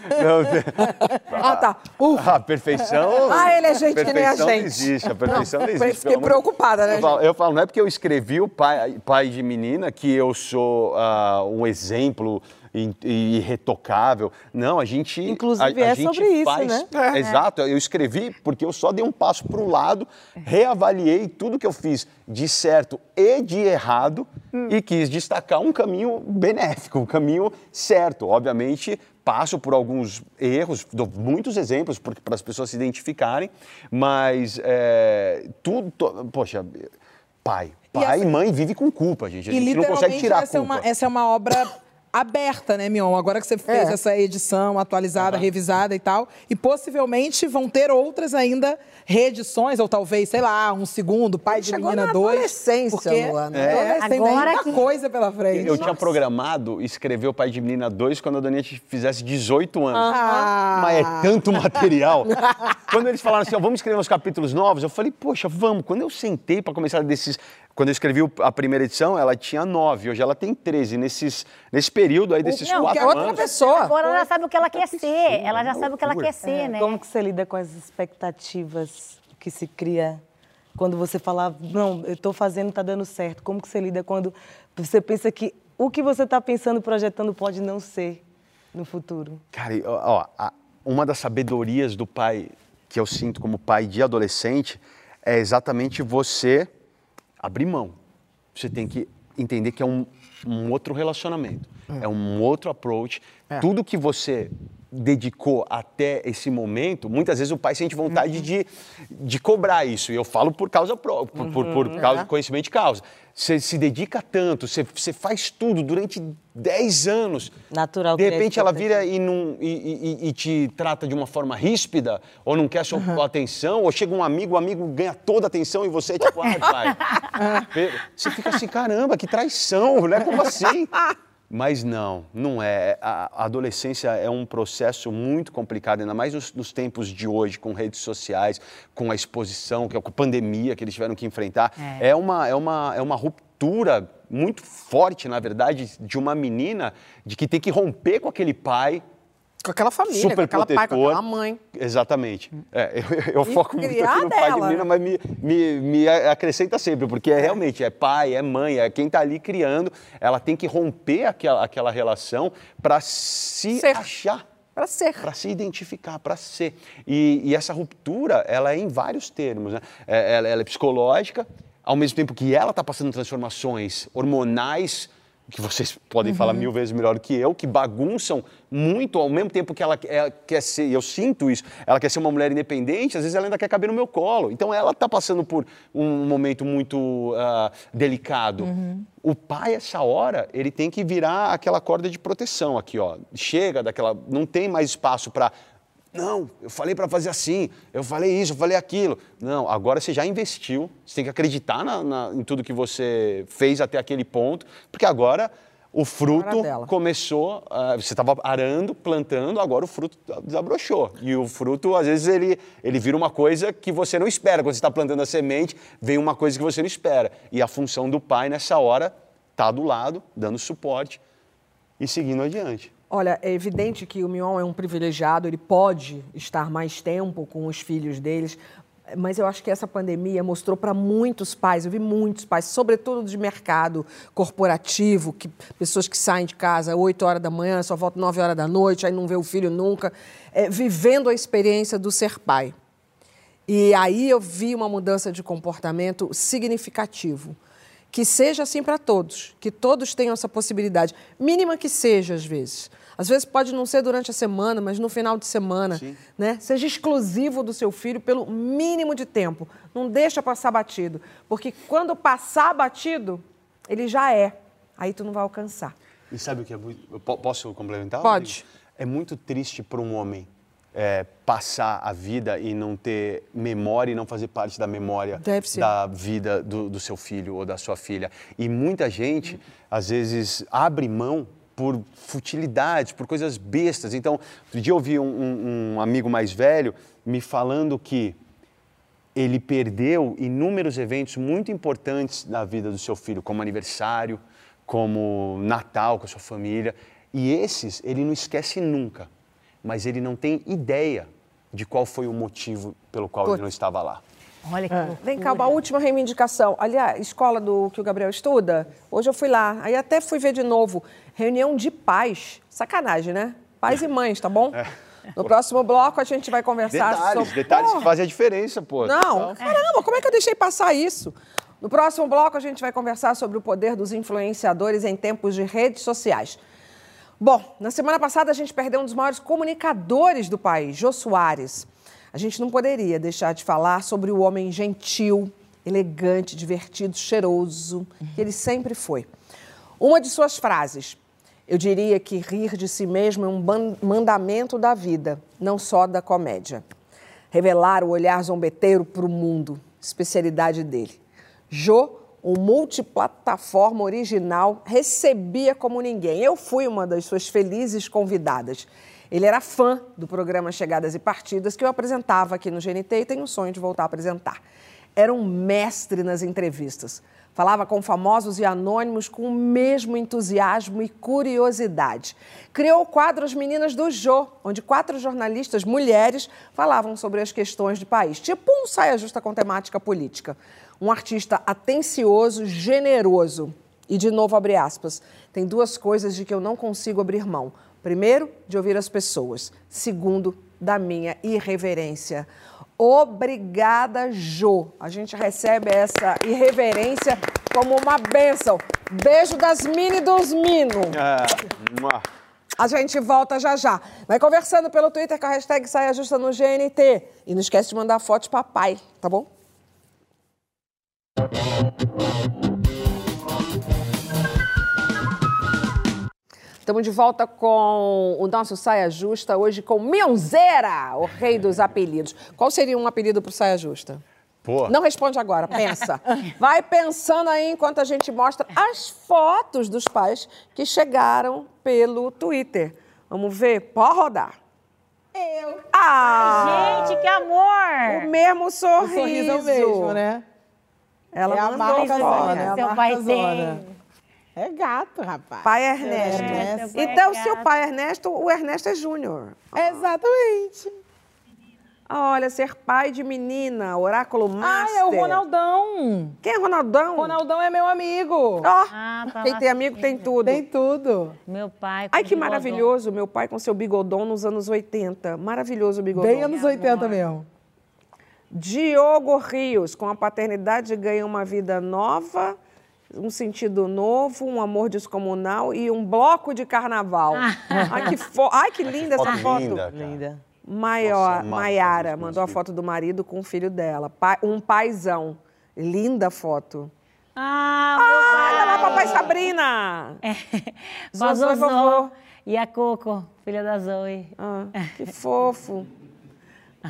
D: ah, tá. Ufa.
E: a perfeição.
D: Ah, ele é gente que nem a
E: perfeição não
D: gente.
E: existe, a perfeição não,
D: Não,
E: existe.
D: fiquei preocupada, né,
E: Eu falo, eu falo, não é porque eu escrevi o pai, pai de menina que eu sou ah, um exemplo irretocável. Não, a gente.
C: Inclusive,
E: a, a
C: é
E: gente
C: sobre isso,
E: faz,
C: né?
E: É. Exato, eu escrevi porque eu só dei um passo para o lado, reavaliei tudo que eu fiz de certo e de errado e quis destacar um caminho benéfico, um caminho certo. Obviamente, passo por alguns erros, dou muitos exemplos para as pessoas se identificarem, mas é, tudo. to- poxa, pai. Pai e
F: essa-
E: mãe vive com culpa, gente. A
F: E
E: gente não consegue
F: literalmente
E: tirar a
F: essa, é
E: culpa.
F: uma, essa é uma obra aberta, né, Mion? Agora que você fez
D: É.
F: essa edição atualizada, revisada e tal. E possivelmente vão ter outras ainda reedições, ou talvez, sei lá, um segundo, pai de
D: Chegou
F: menina
D: na
F: 2.
D: adolescência,
F: porque
D: Luana.
F: É, tem
B: Agora
F: muita
B: que-
F: coisa pela frente.
E: Eu tinha programado escrever o Pai de Menina 2 quando a Doninha fizesse 18 anos.
F: Ah.
E: Mas é tanto material. quando eles falaram assim, ó, vamos escrever uns capítulos novos, eu falei, poxa, vamos. Quando eu sentei para começar desses. Quando eu escrevi a primeira edição, ela tinha 9, hoje ela tem 13. Nesses, nesse período aí, desses
B: Não,
E: quatro
D: que é outra
E: anos.
D: pessoa.
B: Agora ela já sabe o que ela quer ser, ela já sabe o que ela quer ser, né?
C: Como que você lida com as expectativas que se cria quando você fala, não, eu estou fazendo, está dando certo? Como que você lida quando você pensa que o que você está pensando, projetando, pode não ser no futuro?
E: Cara, ó, uma das sabedorias do pai que eu sinto como pai de adolescente é exatamente você abrir mão. Você tem que entender que é um, um outro relacionamento, é. um outro approach. Tudo que você dedicou até esse momento, muitas vezes o pai sente vontade de, de cobrar isso. E eu falo por causa própria, por, por, por causa, conhecimento de causa. Você se dedica tanto, você, faz tudo durante 10 anos.
C: Natural
E: De repente ela vira e, não, e, e- e te trata de uma forma ríspida, ou não quer sua atenção, ou chega um amigo, o amigo ganha toda a atenção e você é tipo, ai, pai. Você fica assim, caramba, que traição, né? Como assim? Mas não, não é. A adolescência é um processo muito complicado, ainda mais nos, nos tempos de hoje, com redes sociais, com a exposição, é com a pandemia que eles tiveram que enfrentar. É, uma, é, uma, é uma ruptura muito forte, na verdade, de uma menina de que tem que romper com aquele pai
D: Com aquela família,
E: super
D: com aquela pai, com aquela mãe.
E: Exatamente. É, eu, eu foco muito aqui no pai de
D: dela,
E: menina,
D: né?
E: mas me, me, me acrescenta sempre, porque é, realmente é pai, é mãe, é quem está ali criando. Ela tem que romper aquela, aquela relação para se
D: Ser.
E: achar.
D: Pra ser.
E: Para se identificar, para ser. E, e essa ruptura, ela é em vários termos. Né? É, ela, ela é psicológica, ao mesmo tempo que ela está passando transformações hormonais, que vocês podem falar mil vezes melhor que eu, que bagunçam muito, ao mesmo tempo que ela, ela quer ser, e eu sinto isso, ela quer ser uma mulher independente, às vezes ela ainda quer caber no meu colo. Então ela está passando por um momento muito ah, delicado. O pai, essa hora, ele tem que virar aquela corda de proteção aqui, ó. Chega daquela. Não tem mais espaço para. Não, eu falei para fazer assim, eu falei isso, eu falei aquilo. Não, agora você já investiu, você tem que acreditar na- na- em tudo que você fez até aquele ponto, porque agora o fruto começou, ah, você estava arando, plantando, agora o fruto desabrochou. E o fruto, às vezes, ele, ele vira uma coisa que você não espera. Quando você está plantando a semente, vem uma coisa que você não espera. E a função do pai, nessa hora, está do lado, dando suporte. e seguindo adiante.
D: Olha, é evidente que o Mion é um privilegiado, ele pode estar mais tempo com os filhos deles, mas eu acho que essa pandemia mostrou para muitos pais, eu vi muitos pais, sobretudo de mercado corporativo, que, pessoas que saem de casa 8 horas da manhã, só voltam 9 horas da noite, aí não vê o filho nunca, é, vivendo a experiência do ser pai. E aí eu vi uma mudança de comportamento significativo. Que seja assim para todos, que todos tenham essa possibilidade, mínima que seja às vezes. Às vezes pode não ser durante a semana, mas no final de semana, né? Seja exclusivo do seu filho pelo mínimo de tempo. Não deixa passar batido, porque quando passar batido, ele já é. Aí tu não vai alcançar.
E: E sabe o que é muito. Posso complementar?
D: Pode.
E: É muito triste para um homem é, passar a vida e não ter memória e não fazer parte da memória da vida do, do seu filho ou da sua filha. E muita gente, às vezes, abre mão por futilidades, por coisas bestas. Então, outro dia eu ouvi um, um- um amigo mais velho me falando que ele perdeu inúmeros eventos muito importantes na vida do seu filho, como aniversário, como Natal com a sua família. E esses ele não esquece nunca, mas ele não tem ideia de qual foi o motivo pelo qual ele não estava lá.
B: Olha que loucura.
D: Vem cá, uma última reivindicação. Aliás, escola do que o Gabriel estuda, hoje eu fui lá, aí até fui ver de novo. Reunião de pais. Sacanagem, né? Pais e mães, tá bom? No próximo bloco a gente vai conversar
E: Detalhes,
D: sobre.
E: detalhes que fazem a diferença, pô.
D: Não, caramba, como é que eu deixei passar isso? No próximo bloco a gente vai conversar sobre o poder dos influenciadores em tempos de redes sociais. Bom, na semana passada a gente perdeu um dos maiores comunicadores do país, Jô Soares. A gente não poderia deixar de falar sobre o homem gentil, elegante, divertido, cheiroso, que ele sempre foi. Uma de suas frases, eu diria que rir de si mesmo é um mandamento da vida, não só da comédia. Revelar o olhar zombeteiro para o mundo, especialidade dele. Jô, um multiplataforma original, recebia como ninguém. Eu fui uma das suas felizes convidadas. Ele era fã do programa Chegadas e Partidas que eu apresentava aqui no GNT e tenho o sonho de voltar a apresentar. Era um mestre nas entrevistas. Falava com famosos e anônimos com o mesmo entusiasmo e curiosidade. Criou o quadro As Meninas do Jô, onde quatro jornalistas mulheres falavam sobre as questões do país, tipo um saia justa com temática política. Um artista atencioso, generoso. E, de novo, abre aspas, tem duas coisas de que eu não consigo abrir mão. Primeiro, de ouvir as pessoas. Segundo, da minha irreverência. Obrigada, Jô. A gente recebe essa irreverência como uma bênção. Beijo das mini dos mino.
E: É.
D: A gente volta já já. Vai conversando pelo Twitter com a hashtag Saia Justa no GNT. E não esquece de mandar foto de papai, tá bom? Estamos de volta com o nosso Saia Justa, hoje com Mionzeira, o rei dos apelidos. Qual seria um apelido para o Saia Justa?
E: Pô,
D: Não responde agora, pensa. Vai pensando aí enquanto a gente mostra as fotos dos pais que chegaram pelo Twitter. Vamos ver? Pode rodar. Eu. Ah!
B: Gente, que amor!
D: O mesmo
F: O
D: sorriso.
F: sorriso é o mesmo, né?
D: Ela
F: é a marca zona, é a
B: Seu
F: marca
B: pai
F: zona.
B: tem.
F: É gato, rapaz.
D: Pai Ernesto.
F: É,
B: pai
D: então,
B: é
D: seu pai Ernesto, o Ernesto é Júnior.
F: Exatamente.
D: Olha, ser pai de menina, oráculo
F: Ah,
D: master.
F: é o Ronaldão.
D: Quem é Ronaldão?
F: Ronaldão é meu amigo.
D: Ó,
B: Ah, tá
D: quem tem amigo tem tudo.
F: Tem tudo.
B: Meu pai. com
D: Ai, que
B: bigodão.
D: maravilhoso, meu pai com seu bigodão nos anos 80. Maravilhoso o bigodão.
F: Bem anos 80 mesmo.
D: Diogo Rios, com a paternidade ganha uma vida nova, um sentido novo, um amor descomunal e um bloco de carnaval. Ai, que, fo... Ai, que linda essa
E: foto
D: foto.
E: linda, cara.
F: Linda.
D: Maior, Maiara mandou a foto do marido com o filho dela. Um paizão. Linda foto.
B: Ah,
D: Ah, olha lá, papai
B: pai.
D: Sabrina. E
B: Zozô
D: vovô.
B: e a Coco, filha da Zoe.
D: Ah, que fofo.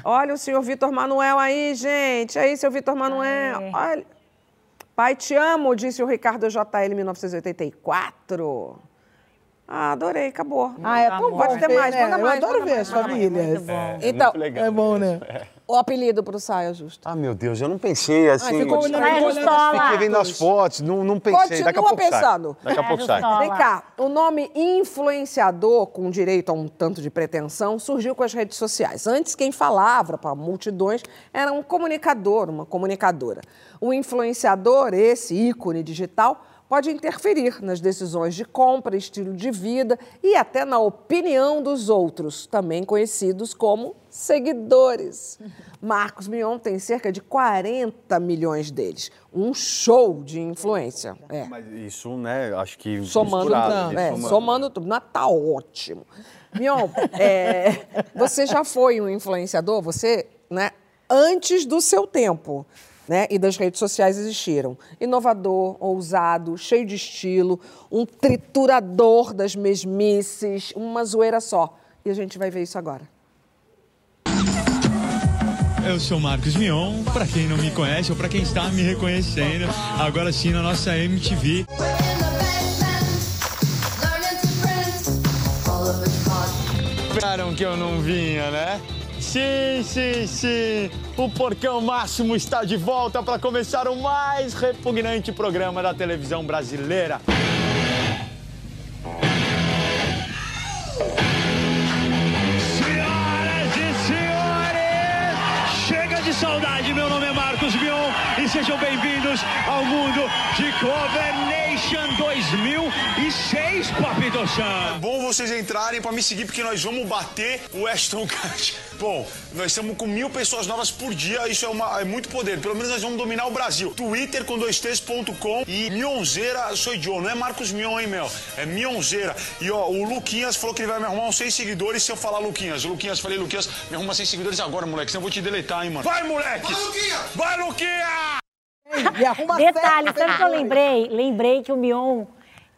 D: Olha o senhor Vitor Manuel aí, gente. Aí, seu Vitor Manuel. Olha. Pai, te amo, disse o Ricardo JL, 1984. Ah, adorei, acabou.
F: Ah, é tão bom.
D: Pode ter mais,
F: né?
D: manda
F: Eu
D: mais,
F: adoro
D: manda
F: ver as famílias.
B: Bom.
D: Então.
F: É bom, né?
D: O apelido pro Saia Justa.
E: Ah, meu Deus, eu não pensei assim.
D: ficou
E: eu
D: olhando-
B: Saia
D: ficou
B: Justola.
E: Fiquei vendo as fotos, não, não pensei.
D: Continua
E: Daqui a pouco
D: pensando.
E: sai. Daqui a pouco sai.
D: Vem cá, o nome influenciador, com direito a um tanto de pretensão, surgiu com as redes sociais. Antes, quem falava para multidões era um comunicador, uma comunicadora. O influenciador, esse ícone digital, pode interferir nas decisões de compra, estilo de vida e até na opinião dos outros, também conhecidos como seguidores. Marcos Mion tem cerca de 40 milhões deles. Um show de influência. É.
E: Mas isso, né, acho que
D: Somando
E: misturado,
D: tudo. É,
E: somando.
D: somando tudo. Mas tá ótimo. Mion, é, você já foi um influenciador, você, né, antes do seu tempo. Né, e das redes sociais existiram. Inovador, ousado, cheio de estilo, um triturador das mesmices, uma zoeira só. E a gente vai ver isso agora.
J: Eu sou Marcos Mion, pra quem não me conhece ou pra quem está me reconhecendo, agora sim na nossa MTV. Esperaram que eu não vinha, né? Sim, sim, sim. O Porcão Máximo está de volta para começar o mais repugnante programa da televisão brasileira. Senhoras e senhores, chega de saudade. Meu nome é Marcos Mion e sejam bem-vindos ao mundo de Cover Nation 2006, Papito Chan.
K: É bom vocês entrarem pra me seguir, porque nós vamos bater o Ashton Kutcher. Bom, nós estamos com mil pessoas novas por dia, isso é, uma- é muito poder. Pelo menos nós vamos dominar o Brasil. Twitter com dois T's.com e Mionzeira sou Joe. Não é Marcos Mion, hein, Mel? É Mionzeira. E ó, o Luquinhas falou que ele vai me arrumar uns 100 seguidores se eu falar Luquinhas. O Luquinhas, falei, Luquinhas, me arruma 100 seguidores agora, moleque, senão eu vou te deletar, hein, mano. Vai, moleque! Vai, Luquinhas! Vai, Luquinhas!
F: E arruma
B: Detalhe,
F: sete
B: sabe o que eu
F: seguidores.
B: lembrei? Lembrei que o Mion,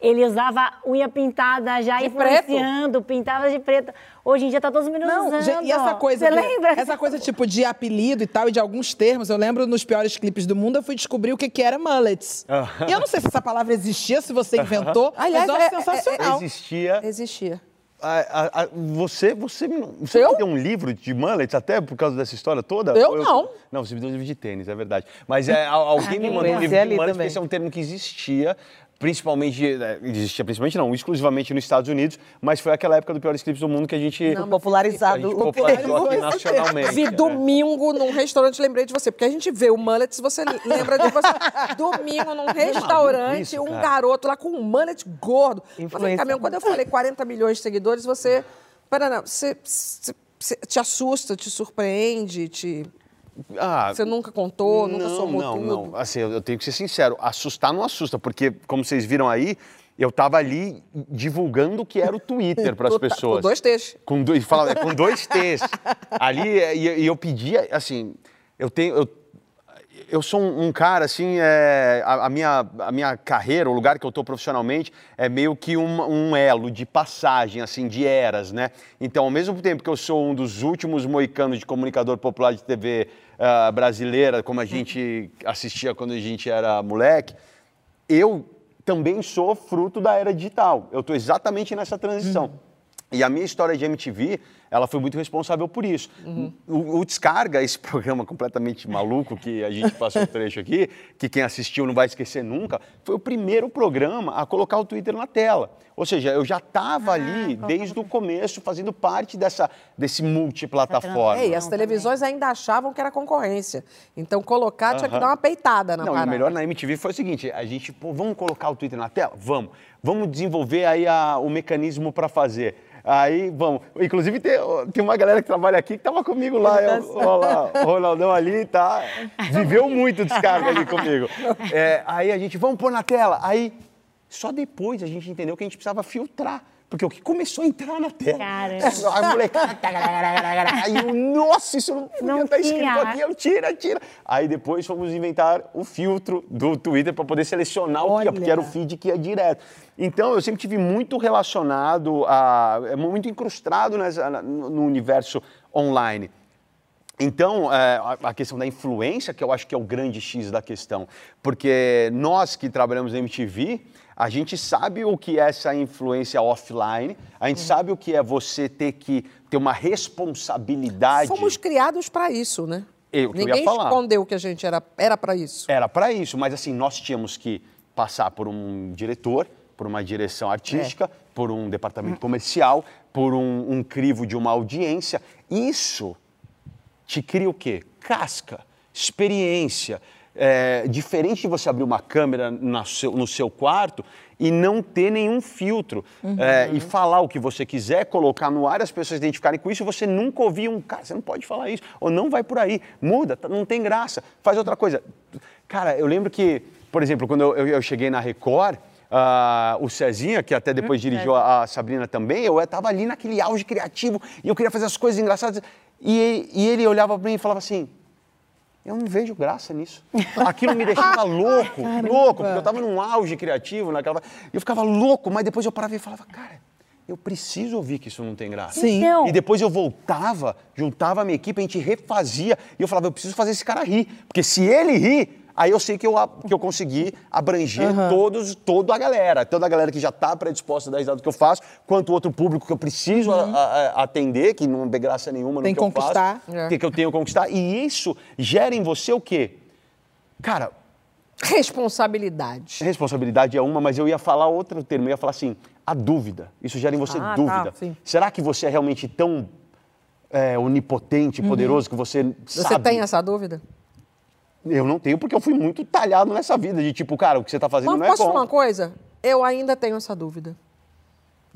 B: ele usava unha pintada já
D: De
B: influenciando, pintava de preto. Hoje em dia tá todos os meninos
F: Não,
B: usando.
F: gente, e essa coisa.
B: Você
F: que-
B: lembra?
F: Essa coisa tipo de apelido e tal, e de alguns termos. Eu lembro nos piores clipes do mundo, eu fui descobrir o que, que era mullets. e eu não sei se essa palavra existia, se você inventou,
D: Aliás,
F: mas eu acho
D: é- é-
F: sensacional.
E: Existia.
D: Existia.
E: A- a- a- você, você, você
D: Eu?
E: me deu um livro de mullets até por causa dessa história toda?
D: Eu
E: Ou
D: não.
E: Não, você me deu um livro de tênis, é verdade. Mas é, al- alguém me
B: Ah,
E: mandou um
B: eu
E: livro de
C: ali
E: mullets, porque esse é um termo que existia, principalmente, é, existia principalmente não, exclusivamente nos Estados Unidos, mas foi aquela época do Piores Clipes do Mundo que a gente...
C: Não, popularizado
E: a gente
C: o
E: popularizou aqui nacionalmente.
D: Vi
E: é.
D: domingo num restaurante, lembrei de você, porque a gente vê o mullets, você lembra de você. Domingo num restaurante,
E: isso,
D: um garoto lá com um mullet gordo. Mesmo, quando eu falei 40 milhões de seguidores, você. Pera, não, você, você- você te assusta, te surpreende, te.
E: Ah,
D: Você nunca contou, nunca
E: não,
D: somou
E: não,
D: tudo.
E: Não, assim, eu eu tenho que ser sincero, assustar não assusta, porque, como vocês viram aí, eu tava ali divulgando o que era o Twitter para as
D: Com
E: pessoas.
D: dois T's.
E: Com dois, fala, é, com dois T's. Ali, e, e eu pedia, assim, eu tenho... Eu, eu sou um, um cara, assim, é, a, a minha, a minha carreira, o lugar que eu estou profissionalmente, é meio que um, um elo de passagem, assim, de eras, né? Então, ao mesmo tempo que eu sou um dos últimos moicanos de comunicador popular de TV ah, brasileira, como a gente assistia quando a gente era moleque, eu também sou fruto da era digital. Eu estou exatamente nessa transição. E a minha história de MTV, ela foi muito responsável por isso. O, o Descarga, esse programa completamente maluco que a gente passou o trecho aqui, que quem assistiu não vai esquecer nunca, foi o primeiro programa a colocar o Twitter na tela. Ou seja, eu já estava ali desde o começo, fazendo parte dessa, desse multiplataforma.
D: É, e as televisões ainda achavam que era concorrência. Então, colocar tinha que
E: Aham.
D: dar uma peitada na
E: Não, e o
D: parada.
E: melhor na MTV foi o seguinte: a gente, pô, vamos colocar o Twitter na tela? Vamos. Vamos desenvolver aí a- o mecanismo para fazer. Aí, vamos. Inclusive, tem, tem uma galera que trabalha aqui que tava comigo lá. Eu, lá, o Ronaldão ali, tá? Viveu muito descarga ali comigo. É, aí a gente, vamos pôr na tela. Aí, só depois a gente entendeu que a gente precisava filtrar. Porque o que começou a entrar na tela.
B: Caramba.
E: A molecada. Aí eu, nossa, isso não
B: Não
E: estar escrito aqui. Eu, tira, tira. Aí depois fomos inventar o filtro do Twitter para poder selecionar o que ia, porque era o feed que ia direto. Então eu sempre tive muito relacionado, a, é muito incrustado nessa- no universo online. Então, é, a, a questão da influência, que eu acho que é o grande X da questão. Porque nós que trabalhamos na MTV, a gente sabe o que é essa influência offline, a gente sabe o que é você ter que ter uma responsabilidade.
D: Fomos criados para isso, né?
E: Eu-
D: Ninguém escondeu que a gente era era para isso.
E: Era para isso, mas assim, nós tínhamos que passar por um diretor, por uma direção artística, por um departamento comercial, por um, um crivo de uma audiência. Isso te cria o quê? Casca, experiência. É, diferente de você abrir uma câmera seu- no seu quarto e não ter nenhum filtro é, e falar o que você quiser, colocar no ar, as pessoas identificarem com isso, e você nunca ouviu um cara, você não pode falar isso, ou não vai por aí, muda, tá- não tem graça, faz outra coisa. Cara, eu lembro que, por exemplo, quando eu, eu- eu cheguei na Record, ah, o Cezinha, que até depois dirigiu a, a Sabrina também, eu estava ali naquele auge criativo e eu queria fazer as coisas engraçadas. E, e ele olhava para mim e falava assim: eu não vejo graça nisso. Aquilo me deixava louco, louco, porque eu estava num auge criativo naquela. Eu ficava louco, mas depois eu parava e falava, cara, eu preciso ouvir que isso não tem graça.
F: Sim.
B: Então-
E: E depois eu voltava, juntava a minha equipe, a gente refazia, e eu falava, eu preciso fazer esse cara rir. Porque se ele rir, aí eu sei que eu, que eu consegui abranger todos, toda a galera. Toda a galera que já está predisposta a dar risada do que eu faço, quanto o outro público que eu preciso a- a- atender, que não vê graça nenhuma
F: Tem
E: no que
F: que conquistar.
E: eu faço. Que, que eu tenho que conquistar. E isso gera em você o quê? Cara,
D: Responsabilidade.
E: responsabilidade é uma, mas eu ia falar outro termo, eu ia falar assim, a dúvida. Isso gera em você
D: Ah, tá,
E: dúvida.
D: sim.
E: Será que você é realmente tão é, onipotente, poderoso, que você,
D: Você
E: sabe?
D: tem essa dúvida?
E: Eu não tenho, porque eu fui muito talhado nessa vida, de tipo, cara, o que você está fazendo
D: Mas
E: não é
D: posso
E: bom.
D: falar uma coisa? Eu ainda tenho essa dúvida.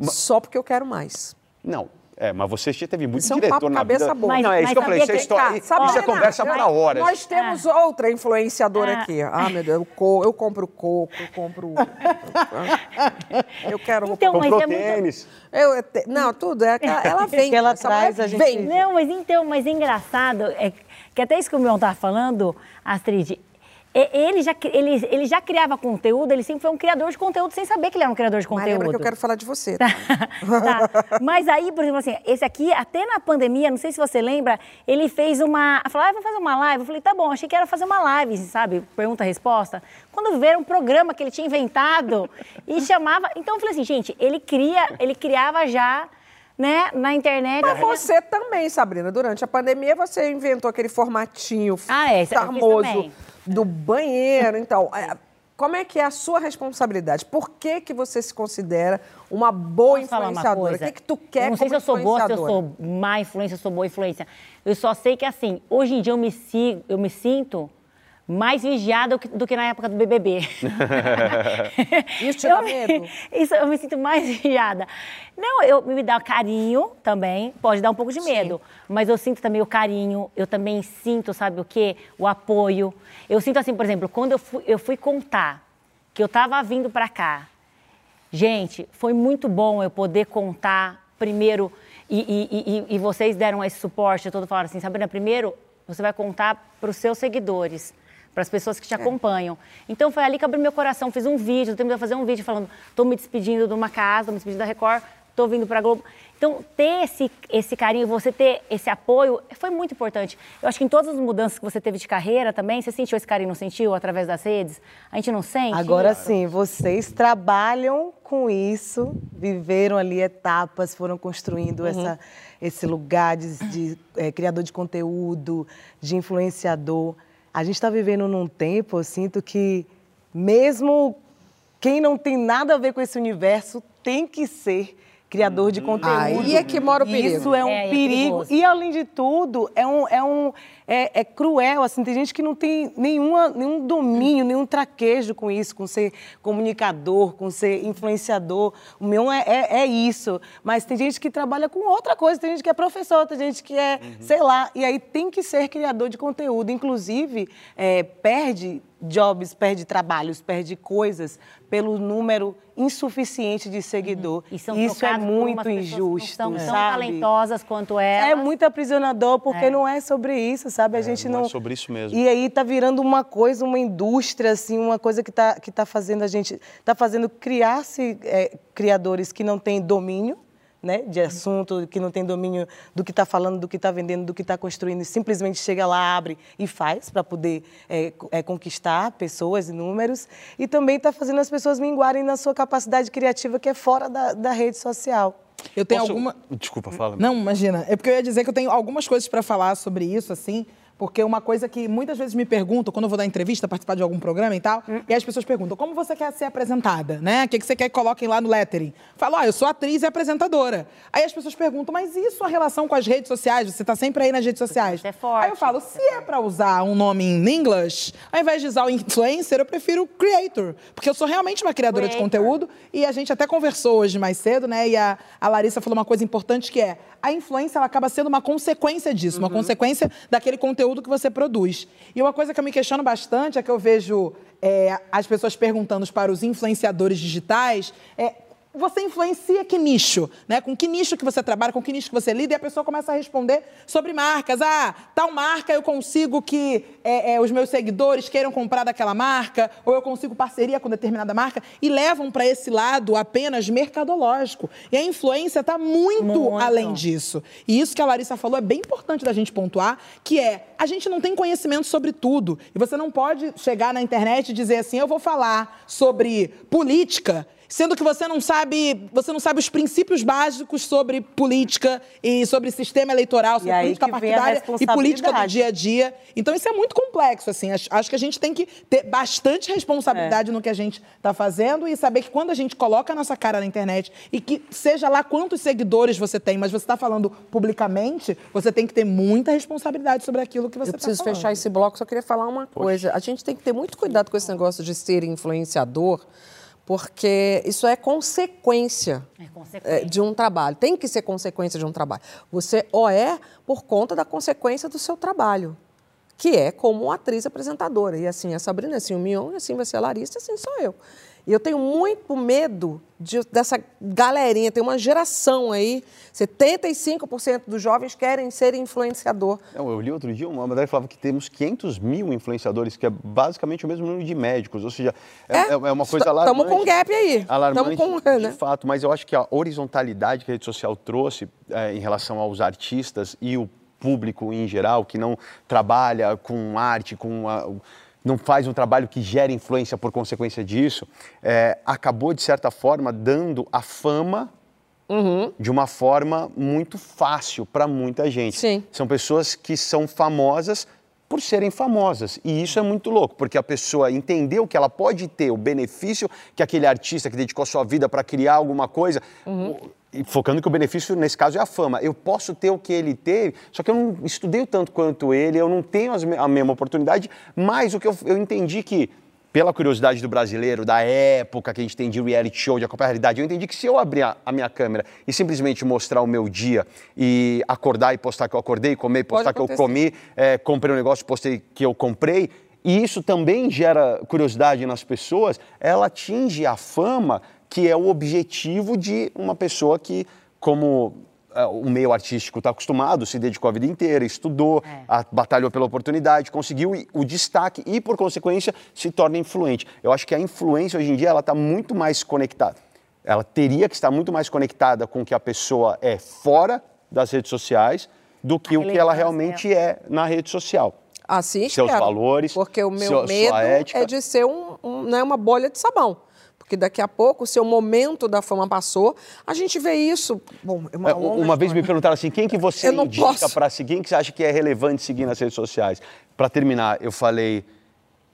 D: Só porque eu quero mais.
E: Não, é, mas você já teve muito
D: Isso é um
E: diretor
D: papo
E: na
D: cabeça
E: vida.
D: boa.
B: Mas-
E: não, é isso
B: mas
E: que eu falei, isso é,
B: que-
E: história,
D: Cá,
E: isso
D: sabe,
E: é conversa
D: eu-
E: para horas.
D: Nós temos outra influenciadora
B: Ah.
D: aqui. Ah, meu Deus, eu, co- eu compro coco, eu compro. eu quero.
B: Então, mas
E: Comprou
B: é muito...
E: tênis.
D: Eu, te- não, tudo. É, ela vem.
C: Que ela traz, a gente-
D: Vem.
B: Não, mas então, mas é engraçado, é que até isso que o Mion tá falando, Astrid, ele já, ele, ele já criava conteúdo, ele sempre foi um criador de conteúdo sem saber que ele era um criador de
D: Mas
B: conteúdo.
D: lembra que eu quero falar de você.
B: Tá. Mas aí, por exemplo, assim, esse aqui, até na pandemia, não sei se você lembra, ele fez uma. Falou, ah, vou fazer uma live. Eu falei, tá bom, achei que era fazer uma live, sabe? Pergunta-resposta. Quando viram um programa que ele tinha inventado e chamava. Então eu falei assim, gente, ele cria, ele criava já, né, na internet.
D: Mas você também, Sabrina, durante a pandemia você inventou aquele formatinho
B: Ah, é,
D: famoso do banheiro. Então, é, como é que é a sua responsabilidade? Por que, que você se considera uma boa
B: Posso falar uma
D: influenciadora? O que, que tu quer
B: Eu não sei se eu sou boa, se eu
D: influenciadora?
B: sou má influência, se eu sou boa influência. Eu só sei que, assim, hoje em dia eu me, sigo, eu me sinto mais vigiada do que, na época do BBB.
D: Isso te dá
B: me-
D: medo?
B: Isso, eu me sinto mais vigiada. Não, eu me dá carinho também, pode dar um pouco de medo, mas eu sinto também o carinho, eu também sinto, sabe o quê? O apoio. Eu sinto assim, por exemplo, quando eu fui, eu fui contar que eu estava vindo para cá, Gente, foi muito bom eu poder contar primeiro, e, e- e- e vocês deram esse suporte todo, falaram assim, Sabrina, primeiro você vai contar para os seus seguidores, para as pessoas que te acompanham. Então foi ali que abriu meu coração, fiz um vídeo, eu fazer um vídeo falando, estou me despedindo de uma casa, estou me despedindo da Record, estou vindo para a Globo. Então, ter esse, esse carinho, você ter esse apoio, foi muito importante. Eu acho que em todas as mudanças que você teve de carreira também, você sentiu esse carinho, não sentiu, através das redes? A gente não sente?
C: Agora sim, vocês trabalham com isso, viveram ali etapas, foram construindo essa, esse lugar de, de, eh, criador de conteúdo, de influenciador. A gente está vivendo num tempo, eu sinto que mesmo quem não tem nada a ver com esse universo tem que ser criador de conteúdo.
D: Aí é que mora o perigo.
C: Isso é um
B: É, é
C: perigo.
B: perigoso.
C: E além de tudo, é um, é um é, é cruel, assim, tem gente que não tem nenhuma, nenhum domínio, nenhum traquejo com isso, com ser comunicador, com ser influenciador. O meu é, é, é isso. Mas tem gente que trabalha com outra coisa, tem gente que é professor, tem gente que é, sei lá, e aí tem que ser criador de conteúdo. Inclusive, é, perde jobs, perde trabalhos, perde coisas pelo número insuficiente de seguidor.
B: E são
C: Isso é muito injusto,
B: não são tão
C: sabe?
B: talentosas quanto ela.
C: É muito aprisionador, porque
B: É.
C: não é sobre isso, sabe? A gente
E: não
C: não.
E: é sobre isso mesmo.
C: E aí tá virando uma coisa, uma indústria, assim, uma coisa que tá, que tá fazendo a gente. tá fazendo criar-se é, criadores que não têm domínio né, de assunto, que não tem domínio do que está falando, do que está vendendo, do que está construindo, e simplesmente chega lá, abre e faz para poder é, é, conquistar pessoas e números. E também está fazendo as pessoas minguarem na sua capacidade criativa, que é fora da, da rede social.
F: Eu tenho
E: Posso-
F: alguma.
E: Desculpa, fala.
F: Não, imagina. É porque eu ia dizer que eu tenho algumas coisas para falar sobre isso, assim. Porque uma coisa que muitas vezes me perguntam, quando eu vou dar entrevista, participar de algum programa e tal, e as pessoas perguntam, como você quer ser apresentada, né? O que, que você quer que coloquem lá no lettering? Falo, ah, eu sou atriz e apresentadora. Aí as pessoas perguntam, mas e sua relação com as redes sociais? Você tá sempre aí nas redes sociais.
B: é forte,
F: Aí eu falo, se é para usar um nome em inglês, ao invés de usar o influencer, eu prefiro creator. Porque eu sou realmente uma criadora de
B: Creator.
F: conteúdo e a gente até conversou hoje mais cedo, né? E a, a Larissa falou uma coisa importante que é a influência ela acaba sendo uma consequência disso, uma consequência daquele conteúdo que você produz. E uma coisa que eu me questiono bastante é que eu vejo é, as pessoas perguntando para os influenciadores digitais. É, você influencia que nicho, né? Com que nicho que você trabalha, com que nicho que você lida, e a pessoa começa a responder sobre marcas. Ah, tal marca eu consigo que é, é, os meus seguidores queiram comprar daquela marca, ou eu consigo parceria com determinada marca, e levam para esse lado apenas mercadológico. E a influência está muito,
B: Muito.
F: além disso. E isso que a Larissa falou é bem importante da gente pontuar, que é a gente não tem conhecimento sobre tudo. E você não pode chegar na internet e dizer assim, eu vou falar sobre política sendo que você não sabe, você não sabe os princípios básicos sobre política e sobre sistema eleitoral, sobre política partidária e política do dia a dia. Então isso é muito complexo, assim. Acho, que a gente tem que ter bastante
C: É.
F: responsabilidade no que a gente está fazendo e saber que quando a gente coloca a nossa cara na internet e que seja lá quantos seguidores você tem, mas você está falando publicamente, você tem que ter muita responsabilidade sobre aquilo que você
D: Eu
F: está
D: preciso
F: falando.
D: fechar esse bloco, só queria falar uma coisa. A gente tem que ter muito cuidado com esse negócio de ser influenciador, porque isso é consequência,
B: É consequência.
D: eh, de um trabalho. Tem que ser consequência de um trabalho. Você ou é por conta da consequência do seu trabalho, que é como atriz apresentadora. E assim é a Sabrina, assim o Mion, assim vai ser a Larissa, assim sou eu. E eu tenho muito medo de- dessa galerinha, tem uma geração aí, 75% dos jovens querem ser influenciador.
E: Não, eu li outro dia uma matéria que falava que temos 500 mil influenciadores, que é basicamente o mesmo número de médicos. Ou seja, é,
D: É,
E: é- é uma coisa alarmante.
D: com um gap aí.
E: Alarmante,
D: com- né?
E: de fato. Mas eu acho que a horizontalidade que a rede social trouxe eh, em relação aos artistas e o público em geral, que não trabalha com arte, com a- não faz um trabalho que gera influência por consequência disso, eh, acabou, de certa forma, dando a fama de uma forma muito fácil para muita gente.
D: Sim.
E: São pessoas que são famosas por serem famosas. E isso é muito louco, porque a pessoa entendeu que ela pode ter o benefício que aquele artista que dedicou sua vida para criar alguma coisa, e focando que o benefício nesse caso é a fama. Eu posso ter o que ele teve, só que eu não estudei tanto quanto ele, eu não tenho as a mesma oportunidade, mas o que eu, eu entendi que pela curiosidade do brasileiro, da época que a gente tem de reality show, de acompanhar a realidade, eu entendi que se eu abrir a, a minha câmera e simplesmente mostrar o meu dia e acordar e postar que eu acordei, comer, postar que eu comi, é, comprei um negócio, postei que eu comprei, e isso também gera curiosidade nas pessoas, ela atinge a fama que é o objetivo de uma pessoa que, como é, o meio artístico está acostumado, se dedicou a vida inteira, estudou, a- batalhou pela oportunidade, conseguiu o destaque e, por consequência, se torna influente. Eu acho que a influência hoje em dia ela está muito mais conectada. Ela teria que estar muito mais conectada com o que a pessoa é fora das redes sociais do que o que ela realmente é na rede social.
D: Assim
E: Seus
D: espero.
E: valores,
D: Porque o meu
E: sua
D: medo é de ser um, um, né, uma bolha de sabão. Porque daqui a pouco, o seu momento da fama passou, a gente vê isso. Bom, é uma,
E: É, uma vez me perguntaram assim, quem que você indica para seguir, quem que você acha que é relevante seguir nas redes sociais? Para terminar, eu falei,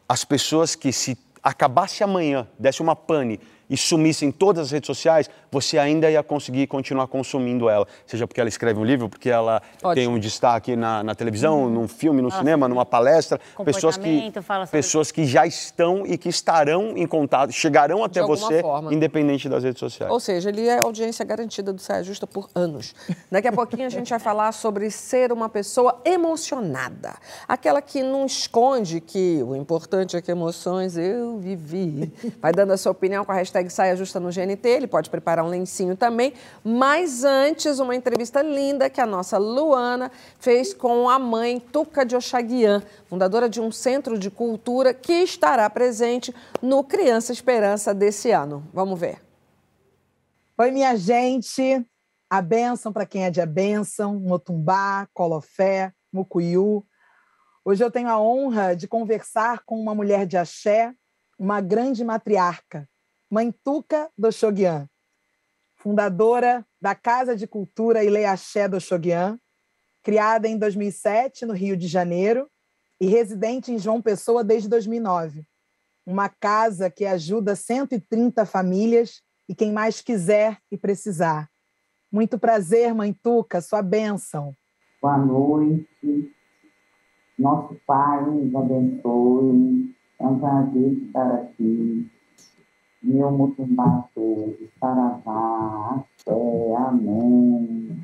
E: as pessoas que se acabasse amanhã, desse uma pane e sumissem todas as redes sociais, você ainda ia conseguir continuar consumindo ela. Seja porque ela escreve um livro, porque ela
D: Ótimo.
E: tem um destaque na, na televisão, num filme, no cinema, numa palestra. Pessoas que, pessoas que já estão e que estarão em contato, chegarão até você,
D: forma.
E: independente das redes sociais.
D: Ou seja, ele é audiência garantida do Saia Justa por anos. Daqui a pouquinho a gente vai falar sobre ser uma pessoa emocionada. Aquela que não esconde que o importante é que emoções eu vivi. Vai dando a sua opinião com a hashtag Saia Justa no GNT. Ele pode preparar um lencinho também. Mas antes, uma entrevista linda que a nossa Luana fez com a mãe Tuca de Oxaguian, fundadora de um centro de cultura que estará presente no Criança Esperança desse ano. Vamos ver.
F: Oi, minha gente. A bênção para quem é de a bênção, Motumbá, Colofé, Mucuyu. Hoje eu tenho a honra de conversar com uma mulher de axé, uma grande matriarca, Mãe Tuca do Xogyan, fundadora da Casa de Cultura Ilê Axé do Xogyan, criada em 2007 no Rio de Janeiro e residente em João Pessoa desde 2009. Uma casa que ajuda 130 famílias e quem mais quiser e precisar. Muito prazer, Mãe Tuca, sua bênção.
L: Boa noite. Nosso Pai nos abençoe. É um prazer estar aqui. Meu mutumbá todo, saravá, axé, amém.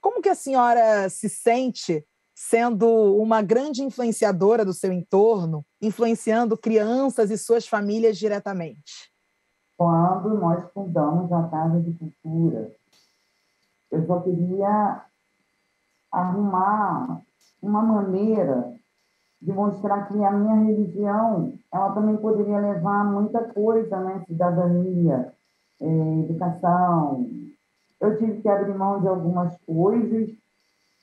F: Como que a senhora se sente sendo uma grande influenciadora do seu entorno, influenciando crianças e suas famílias diretamente?
L: Quando nós fundamos a Casa de Cultura, eu só queria arrumar uma maneira de mostrar que a minha religião ela também poderia levar muita coisa, né? Cidadania, eh, educação. Eu tive que abrir mão de algumas coisas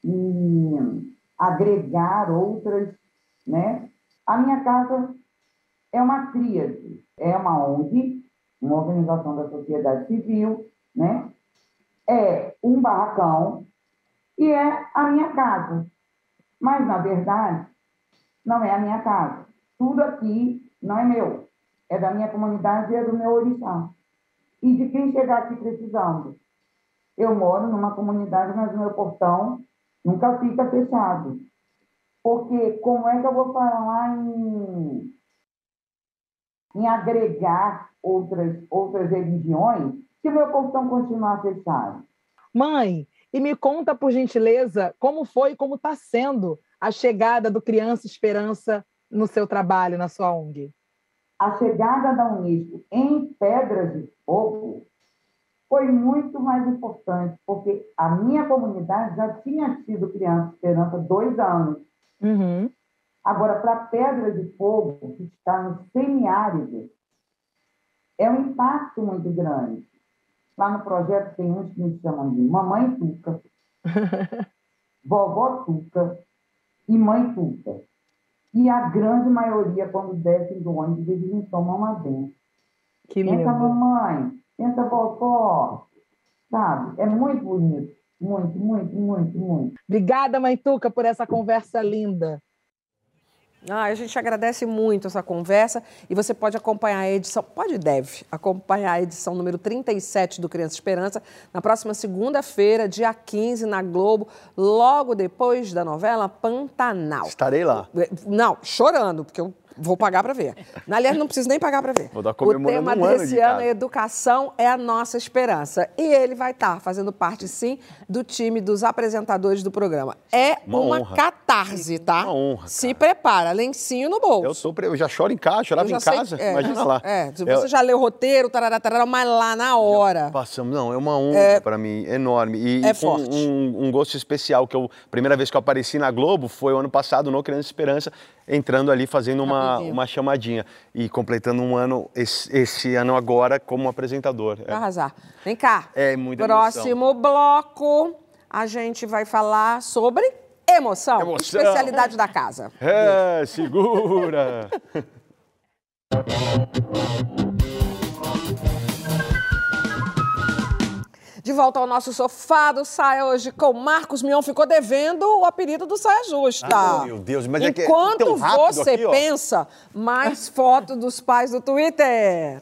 L: e agregar outras, né? A minha casa é uma tríade, é uma ONG, uma organização da sociedade civil, né? É um barracão e é a minha casa. Mas, na verdade, não é a minha casa. Tudo aqui não é meu. É da minha comunidade e é do meu orixá. E de quem chegar aqui precisando. Eu moro numa comunidade, mas o meu portão nunca fica fechado. Porque como é que eu vou falar em, em agregar outras, outras religiões se o meu portão continuar fechado?
F: Mãe, e me conta, por gentileza, como foi e como está sendo a chegada do Criança Esperança no seu trabalho, na sua ONG?
L: A chegada da Unesco em Pedras de Fogo foi muito mais importante, porque a minha comunidade já tinha tido Criança Esperança dois anos.
F: Uhum.
L: Agora, para Pedra de Fogo, que está no semiárido, é um impacto muito grande. Lá no projeto tem uns que me chamam de Mamãe Tuca, Vovó Tuca e Mãe Tuca. E a grande maioria, quando descem do ônibus, eles não tomam uma benção.
F: Que
L: Pensa
F: lindo.
L: mamãe, pensa vovó, sabe? É muito bonito. Muito, muito, muito, muito.
F: Obrigada, Mãe Tuca, por essa conversa linda.
D: Ah, a gente agradece muito essa conversa e você pode acompanhar a edição, pode e deve acompanhar a edição número 37 do Criança Esperança na próxima segunda-feira, dia 15, na Globo, logo depois da novela Pantanal.
E: Estarei lá.
D: Não, chorando, porque eu vou pagar para ver. Aliás, não preciso nem pagar para ver.
E: Vou dar
D: O tema
E: um ano
D: desse
E: de
D: ano é educação é a nossa esperança. E ele vai estar fazendo parte, sim, do time dos apresentadores do programa. É
E: Uma
D: uma,
E: honra.
D: catarse, tá?
E: Uma honra,
D: Se prepara, lencinho no bolso.
E: Eu, sou, eu já choro em casa, chorava em
D: sei-
E: casa,
D: é,
E: imagina lá.
D: É, você já leu o roteiro, tarará, tarará, mas lá na hora.
E: Passamos, não, é uma honra pra mim, enorme. E,
D: É
E: e
D: forte.
E: Um, um gosto especial, que eu, primeira vez que eu apareci na Globo foi o ano passado, no Criança Esperança, entrando ali, fazendo uma, Uma chamadinha. E completando um ano, esse, esse ano agora, como apresentador.
D: Vai arrasar. Vem cá.
E: É, muita
D: Próximo bloco, a gente vai falar sobre emoção.
E: Emoção.
D: Especialidade da casa.
E: É, segura!
D: De volta ao nosso sofá do Saia hoje com Marcos Mion. Ficou devendo o apelido do Saia Justa.
E: Ah, meu Deus, mas é que é
D: Enquanto você
E: aqui,
D: pensa, mais foto dos pais do Twitter.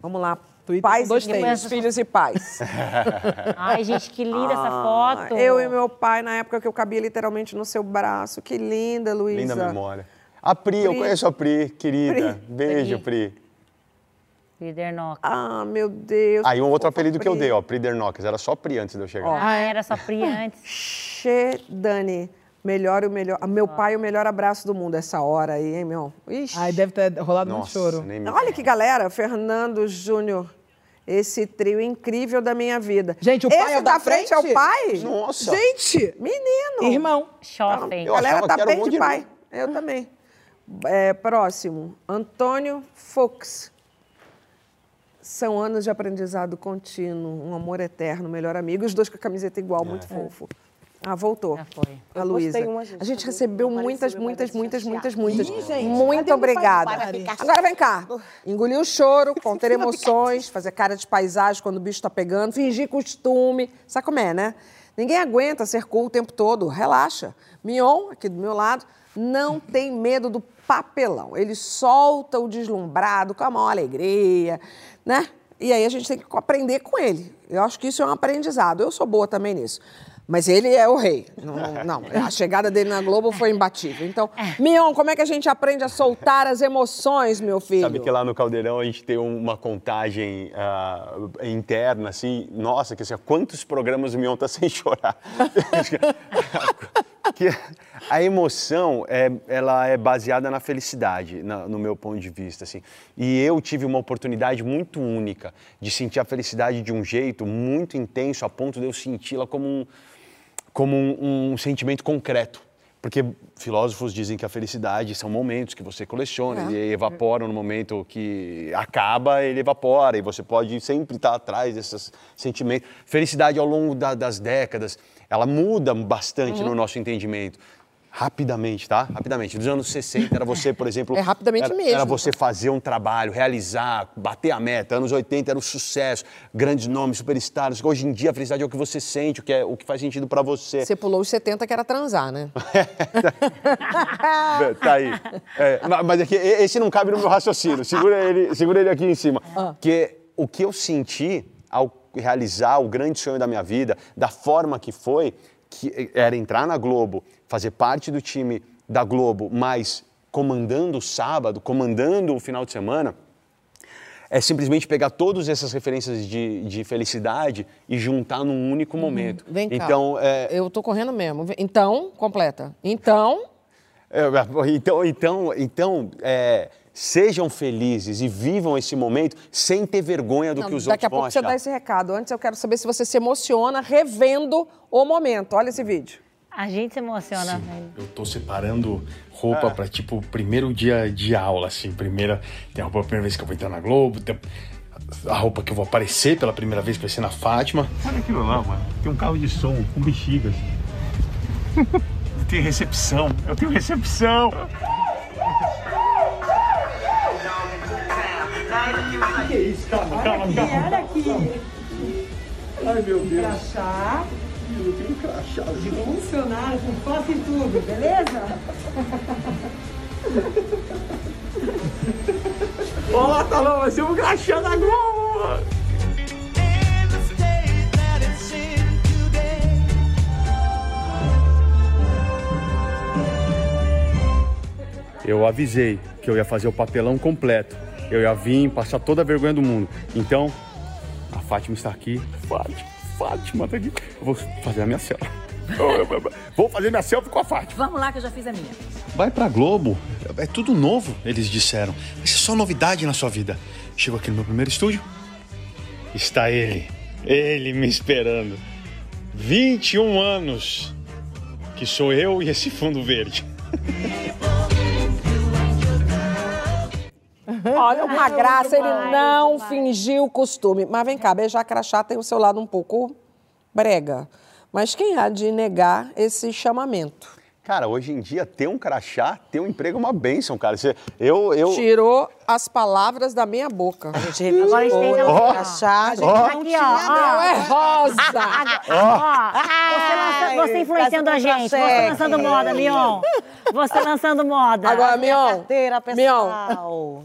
D: Vamos lá. pais
F: dois
D: e
F: T's.
D: filhos, filhos e pais.
B: Ai, gente, que linda essa
D: Ah,
B: foto.
D: Eu e meu pai, na época que eu cabia literalmente no seu braço. Que linda, Luísa.
E: Linda memória. A Pri, eu
D: Pri.
E: conheço a Pri, querida.
D: Pri.
E: Beijo, Pri.
B: Lidernock.
D: Ah, meu Deus.
E: Aí um outro apelido que eu dei, ó, Pri Dernocas. Era só Pri antes de eu chegar.
B: Ah, era só Pri antes.
D: Che, Dani. Melhor e o melhor. Meu pai, o melhor abraço do mundo essa hora aí, hein, meu? Ixi.
F: Ai, deve ter rolado muito
E: Nossa,
F: choro.
E: nem me
D: Olha que galera, Fernando Júnior. Esse trio incrível da minha vida.
F: Gente, o pai
D: Esse
F: é o da
D: frente é o
F: frente?
D: pai?
E: Nossa.
F: Gente,
D: Menino.
F: irmão.
B: Shopping.
E: Eu
D: galera tá bem de pai. Eu também. É, próximo, Antônio Fox. São anos de aprendizado contínuo, um amor eterno, melhor amigo, os dois com a camiseta igual, muito fofo. Ah, voltou. Já
B: foi.
D: A Luísa. A gente recebeu muitas, muitas, muitas, muitas, muitas. Muito obrigada. Agora vem cá. Engolir o choro, conter emoções, fazer cara de paisagem quando o bicho tá pegando, fingir costume. Sabe como é, né? Ninguém aguenta ser cool o tempo todo. Relaxa. Mion, aqui do meu lado, não tem medo do papelão. Ele solta o deslumbrado com a maior alegria, né? E aí a gente tem que aprender com ele. Eu acho que isso é um aprendizado. Eu sou boa também nisso. Mas ele é o rei. Não, não, a chegada dele na Globo foi imbatível. Então, Mion, como é que a gente aprende a soltar as emoções, meu filho?
E: Sabe que lá no Caldeirão a gente tem uma contagem ah, interna, assim, nossa, que assim, quantos programas o Mion tá sem chorar? Que a emoção, é, ela é baseada na felicidade, na- no meu ponto de vista, assim. E eu tive uma oportunidade muito única de sentir a felicidade de um jeito muito intenso, a ponto de eu senti-la como um, como um, um sentimento concreto. Porque filósofos dizem que a felicidade são momentos que você coleciona,
M: É.
E: ele evapora no momento que acaba, ele evapora, e você pode sempre estar atrás desses sentimentos. Felicidade ao longo da- das décadas, ela muda bastante
D: Uhum.
E: no nosso entendimento. Rapidamente, tá? Rapidamente. Dos anos 60 era você, por exemplo.
D: É rapidamente
E: era,
D: mesmo.
E: Era você fazer um trabalho, realizar, bater a meta. Anos 80 era o sucesso, grandes nomes, superstars. Hoje em dia a felicidade é o que você sente, o que, é, o que faz sentido pra você.
D: Você pulou os 70 que era transar, né?
E: tá aí. É, ma- mas é que esse não cabe no meu raciocínio. Segura ele, segura ele aqui em cima. Que o que eu senti ao realizar o grande sonho da minha vida, da forma que foi, que era entrar na Globo, fazer parte do time da Globo, mas comandando o sábado, comandando o final de semana, é simplesmente pegar todas essas referências de, de felicidade e juntar num único momento.
D: Vem cá.
E: Então, é,
D: Eu tô correndo mesmo. Então, completa. Então,
E: É, Então, então, então é, sejam felizes e vivam esse momento sem ter vergonha do
D: não,
E: que os
D: daqui a
E: outros vão
D: pouco você dá esse recado. Antes eu quero saber se você se emociona revendo o momento. Olha esse vídeo.
B: A gente se emociona.
N: Eu tô separando roupa pra, tipo, primeiro dia de aula, assim. Primeira, tem a roupa, a primeira vez que eu vou entrar na Globo, tem a roupa que eu vou aparecer pela primeira vez, que vai ser na Fátima.
J: Olha aquilo lá, mano. Tem um carro de som com bexigas. Tem recepção. Eu tenho recepção. Que isso? Calma, calma, calma.
O: Olha aqui.
J: Ai, meu Deus.
O: Crachá.
J: Eu tenho crachá.
O: De funcionário, com foto e tudo, beleza?
J: Ó, tá lá, vai ser um crachá da Globo.
E: Eu avisei que eu ia fazer o papelão completo. Eu ia vir, passar toda a vergonha do mundo. Então, a Fátima está aqui. Fátima, Fátima está aqui. Eu vou fazer a minha selfie. Vou fazer minha selfie com a Fátima.
P: Vamos lá que eu já fiz a minha.
N: Vai pra Globo, é tudo novo, eles disseram. Vai ser só novidade na sua vida. Chego aqui no meu primeiro estúdio, está ele, ele me esperando. 21 anos, que sou eu e esse fundo verde.
D: Olha, uma
B: Ai,
D: graça, ele
B: demais,
D: não fingiu o costume. Mas vem cá, beijar crachá tem o seu lado um pouco brega. Mas quem há de negar esse chamamento?
E: Cara, hoje em dia, ter um crachá, ter um emprego é uma bênção, cara. Você- eu, eu...
D: Tirou as palavras da minha boca. A gente
B: Agora a gente tem um
E: Ó,
D: crachá, a gente
E: ó.
D: não
B: Aqui,
D: tinha,
B: ó,
D: não, é rosa.
B: Ó, você, você influenciando a gente, você lançando moda, Mion. Você lançando moda.
D: Agora, Mion,
C: Carteira pessoal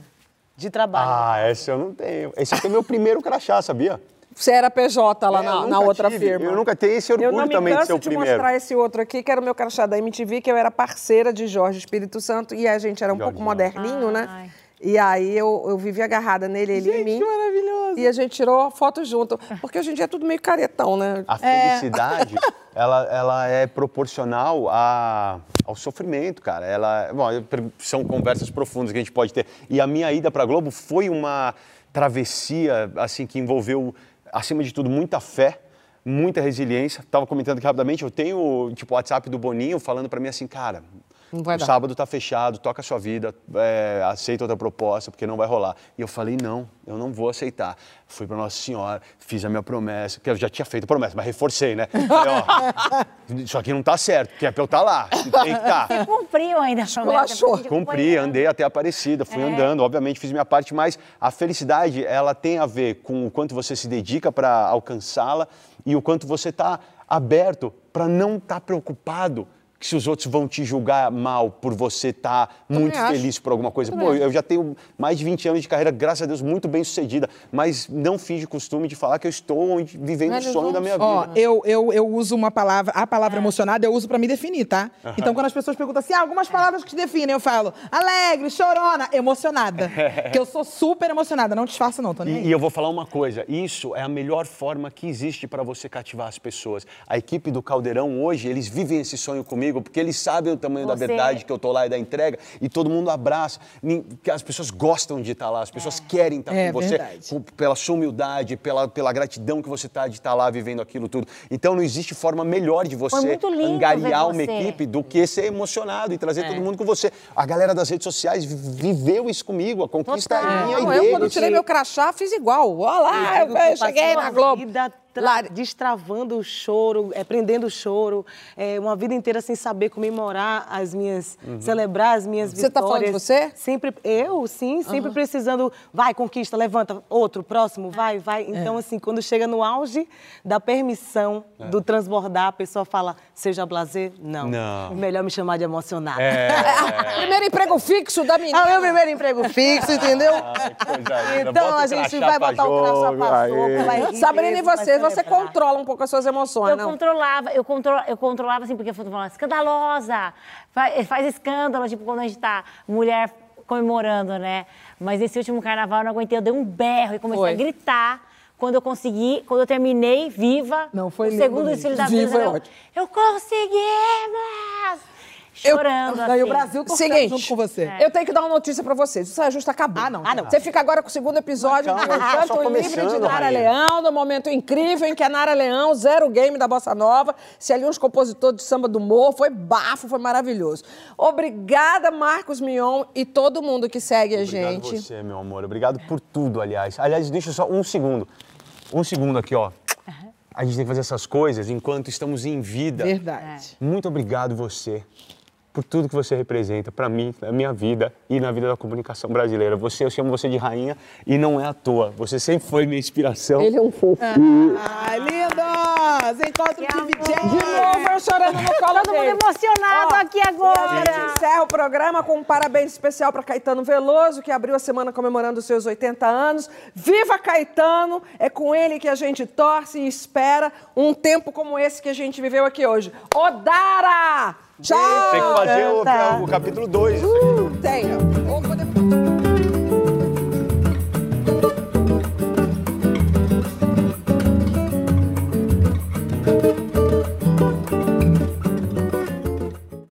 C: de trabalho.
E: Ah, esse eu não tenho. Esse aqui é meu primeiro crachá, sabia?
D: Você era PJ lá
E: É,
D: na,
E: eu
D: na
E: nunca
D: outra
E: tive.
D: firma.
E: Eu nunca tenho esse
D: Eu
E: orgulho
D: não me
E: também de ser o
D: de
E: primeiro.
D: mostrar esse outro aqui, que era o meu crachá da MTV, que eu era parceira de Jorge Espírito Santo e a gente era um pouco moderninho, né? E aí eu, eu vivia agarrada nele, ele em mim. Maravilhoso. E a gente tirou foto junto. Porque hoje em dia é tudo meio caretão, né?
E: A felicidade, ela, ela é proporcional a, ao sofrimento, cara. Ela, bom, são conversas profundas que a gente pode ter. E a minha ida para Globo foi uma travessia, assim, que envolveu, acima de tudo, muita fé, muita resiliência. Tava comentando aqui rapidamente, eu tenho, tipo, o WhatsApp do Boninho falando para mim assim, cara,
D: Não vai
E: o
D: dar.
E: sábado tá fechado, toca a sua vida, é, aceita outra proposta, porque não vai rolar. E eu falei, não, eu não vou aceitar. Fui para Nossa Senhora, fiz a minha promessa, que eu já tinha feito promessa, mas reforcei, né? Falei, ó, isso aqui não tá certo, que é pra eu estar lá, tem que estar.
B: Você cumpriu ainda a promessa.
E: Cumpri, andei até a Aparecida, fui
B: É.
E: andando, obviamente fiz minha parte, mas a felicidade, ela tem a ver com o quanto você se dedica para alcançá-la e o quanto você está aberto para não estar preocupado que se os outros vão te julgar mal por você estar muito
D: acho.
E: feliz por alguma coisa.
D: Também
E: Pô,
D: acho.
E: eu já tenho mais de 20 anos de carreira, graças a Deus, muito bem sucedida, mas não fiz de costume de falar que eu estou onde- vivendo o sonho da minha
F: Ó,
E: vida.
F: eu, eu, eu uso uma palavra, a palavra emocionada eu uso pra me definir, tá? Então, quando as pessoas perguntam assim, ah, algumas palavras que te definem, eu falo alegre, chorona, emocionada. que eu sou super emocionada, não disfarço não, tô nem aí.
E: E, e eu vou falar uma coisa: isso é a melhor forma que existe para você cativar as pessoas. A equipe do Caldeirão hoje, eles vivem esse sonho comigo porque eles sabem o tamanho da
B: Você-
E: verdade que eu tô lá e da entrega e todo mundo abraça. As pessoas gostam de estar lá, as pessoas querem estar
F: É
E: com você com- pela sua humildade, pela, pela gratidão que você tá de estar lá vivendo aquilo tudo. Então não existe forma melhor de você angariar uma
B: você.
E: equipe do que ser emocionado e trazer
B: É.
E: todo mundo com você. A galera das redes sociais vi- viveu isso comigo, a conquista é minha
D: Não,
E: e
D: eu,
E: deles.
D: quando tirei meu crachá, fiz igual. Olha lá, eu, eu cheguei na Globo.
C: Vida tra- destravando o choro, é, prendendo o choro, é, uma vida inteira sem saber comemorar as minhas,
D: Uhum.
C: celebrar as minhas
D: Você tá falando de
C: vitórias.
D: você?
C: Sempre, eu, sim, sempre
D: Aham.
C: precisando, vai, conquista, levanta, outro, próximo, vai, vai. Então,
D: É.
C: assim, quando chega no auge da permissão,
E: É.
C: do transbordar, a pessoa fala, seja blazer? Não.
E: Não.
C: Melhor me chamar de emocionada.
E: É.
D: Primeiro emprego fixo da menina.
C: É o meu primeiro emprego fixo, entendeu? Então a gente vai botar o crachá pra sopa, vai rir
D: Sabrina, e
C: mesmo, vai
D: você? Controla um pouco as suas emoções,
B: Eu
D: não?
B: controlava, eu, contro, eu controlava assim, porque eu falava, escandalosa, faz, faz escândalo, tipo, quando a gente tá mulher comemorando, né? Mas esse último carnaval eu não aguentei, eu dei um berro e comecei
F: Foi.
B: a gritar. Quando eu consegui, quando eu terminei, viva.
F: Não, foi
B: o segundo desfile da Brisa,
F: é
B: eu, eu conseguimos! Chorando,
F: Não, e o
B: assim.
F: Brasil
D: Seguinte,
F: junto com você.
B: É.
D: eu tenho que dar uma notícia pra vocês. O Saia Justa acabou. Ah, não.
F: Ah, não.
D: Você fica agora com o segundo episódio do
E: tá
D: Canto Livre de
E: começando,
D: Nara
E: Rainha.
D: Leão, do momento incrível em que a Nara Leão, zero game da Bossa Nova, se ali uns compositores de samba do morro, foi bafo, foi maravilhoso. Obrigada, Marcos Mion e todo mundo que segue a
E: Obrigado
D: gente.
E: você, meu amor. Obrigado por tudo, aliás. Aliás, deixa só um segundo. Um segundo aqui, ó. A gente tem que fazer essas coisas enquanto estamos em vida.
F: Verdade.
E: Muito obrigado você por tudo que você representa para mim, na minha vida e na vida da comunicação brasileira. Você, eu chamo você de rainha e não é à toa. Você sempre foi minha inspiração.
D: Ele é um fofo.
F: Ah, lindos! Encontro de DJ.
D: De novo, eu chorando no colo
B: Todo mundo emocionado
D: Ó,
B: aqui
D: E a
B: agora.
D: gente encerra o programa com um parabéns especial para Caetano Veloso, que abriu a semana comemorando os seus 80 anos. Viva Caetano! É com ele que a gente torce e espera um tempo como esse que a gente viveu aqui hoje. Odara! Tchau!
E: Tem que fazer o, o capítulo 2. Uh, tenho.